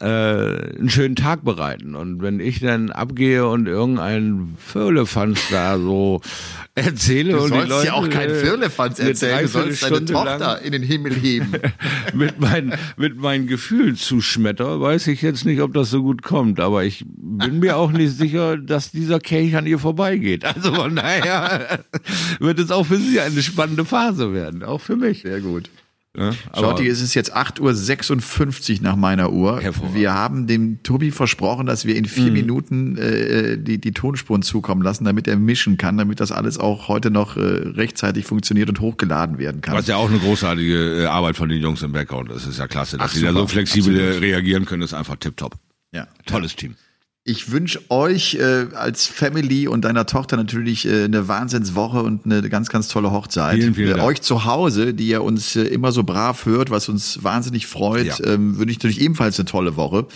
äh, einen schönen Tag bereiten. Und wenn ich dann abgehe und irgendein Firlefanz da so erzähle Du und die sollst Leute ja auch kein äh, Firlefanz erzählen. Du sollst deine Tochter in den Himmel heben. mit meinen mit meinen Gefühlen zuschmetter, weiß ich jetzt nicht, ob das so gut kommt. Aber ich bin mir auch nicht sicher, dass dieser Kelch an ihr vorbeigeht. Also von daher wird es auch für sie eine spannende Phase werden, auch für mich. Sehr gut. Aber- Schotti, es ist jetzt 8.56 Uhr nach meiner Uhr. Wir haben dem Tobi versprochen, dass wir in vier Minuten äh, die, die Tonspuren zukommen lassen, damit er mischen kann, damit das alles auch heute noch äh, rechtzeitig funktioniert und hochgeladen werden kann. Was ja auch eine großartige äh, Arbeit von den Jungs im Background ist. ist ja klasse, dass Ach, sie da so flexibel äh, Absolut. reagieren können, ist einfach tipptopp. Ja. Tolles Team. Ich wünsche euch äh, als Family und deiner Tochter natürlich äh, eine Wahnsinnswoche und eine ganz, ganz tolle Hochzeit. Vielen, vielen äh, Dank. Euch zu Hause, die ihr uns äh, immer so brav hört, was uns wahnsinnig freut, Ja. ähm, wünsche ich natürlich ebenfalls eine tolle Woche.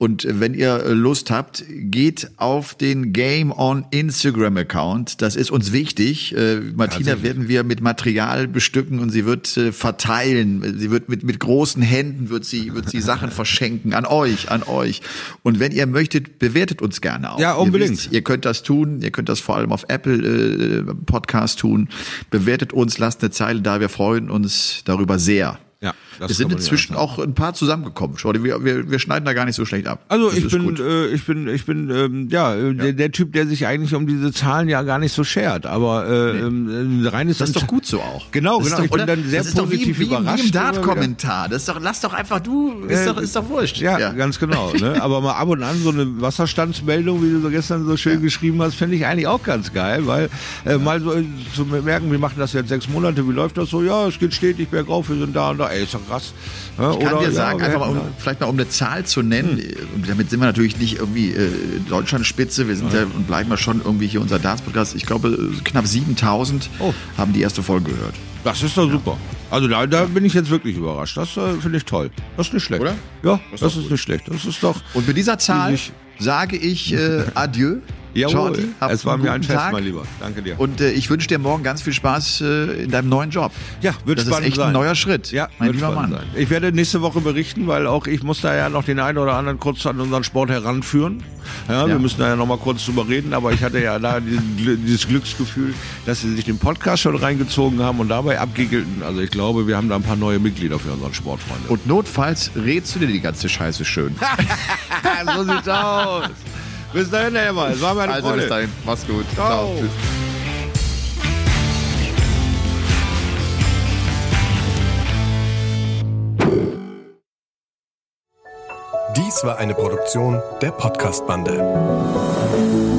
Und wenn ihr äh, Lust habt, geht auf den Game on Instagram Account. Das ist uns wichtig. Äh, Martina werden wir mit Material bestücken und sie wird äh, verteilen. Sie wird mit, mit großen Händen wird sie, wird sie Sachen verschenken an euch, an euch. Und wenn ihr möchtet, bewertet uns gerne auch. Ja, Ihr unbedingt. wisst, Ihr, könnt das tun. Ihr könnt das vor allem auf Apple äh, Podcast tun. Bewertet uns, lasst eine Zeile da. Wir freuen uns darüber sehr. Ja, das es sind inzwischen ja auch ein paar zusammengekommen. Schau, wir, wir, wir schneiden da gar nicht so schlecht ab. Also ich bin, äh, ich bin, ich bin, ähm, ja, äh, Der, der Typ, der sich eigentlich um diese Zahlen ja gar nicht so schert, aber äh, ähm, äh, reines Das ist doch gut so auch. Genau, das genau. Doch, Ich bin oder? dann sehr das ist doch positiv wie, wie, überrascht Wie im Dart-Kommentar. Das ist doch, lass doch einfach du, ist, Äh, doch, ist doch wurscht. Ja, ganz genau. Ne? Aber mal ab und an so eine Wasserstandsmeldung, wie du so gestern so schön geschrieben hast, finde ich eigentlich auch ganz geil, weil äh, mal so äh, zu merken, wir machen das jetzt sechs Monate, wie läuft das so? Ja, es geht stetig bergauf, wir sind da und da. Ey, ist doch krass. Ja, Ich kann oder, dir sagen, ja, einfach mal, um, vielleicht mal um eine Zahl zu nennen, und damit sind wir natürlich nicht irgendwie äh, Deutschlandspitze, wir sind ja und bleiben wir schon irgendwie hier unser Darts-Podcast. Ich glaube, äh, knapp 7000 Oh. haben die erste Folge gehört. Das ist doch super. Also da, da bin ich jetzt wirklich überrascht. Das äh, finde ich toll. Das ist nicht schlecht. Oder? Ja, Das ist das, ist nicht schlecht. Das ist doch. Und mit dieser Zahl sage ich äh, Adieu. Jawohl. Hab es war mir ein Fest, Tag. mein Lieber. Danke dir. Und äh, ich wünsche dir morgen ganz viel Spaß äh, in deinem neuen Job. Ja, wird das ist spannend echt sein. ein neuer Schritt. Ja, mein lieber Mann. Sein. Ich werde nächste Woche berichten, weil auch ich muss da ja noch den einen oder anderen kurz an unseren Sport heranführen. Ja, wir Ja. müssen da ja noch mal kurz drüber reden, aber ich hatte ja da dieses Glücksgefühl, dass sie sich den Podcast schon reingezogen haben und dabei abgiggelten. Also ich glaube, wir haben da ein paar neue Mitglieder für unseren Sportfreunde. Und notfalls rätst du dir die ganze Scheiße schön. so sieht's aus. Bis dahin, Herr Emmer. Es war mir eine Also Freude. bis dahin, mach's gut. Ciao. Tschüss. Dies war eine Produktion der Podcast-Bande.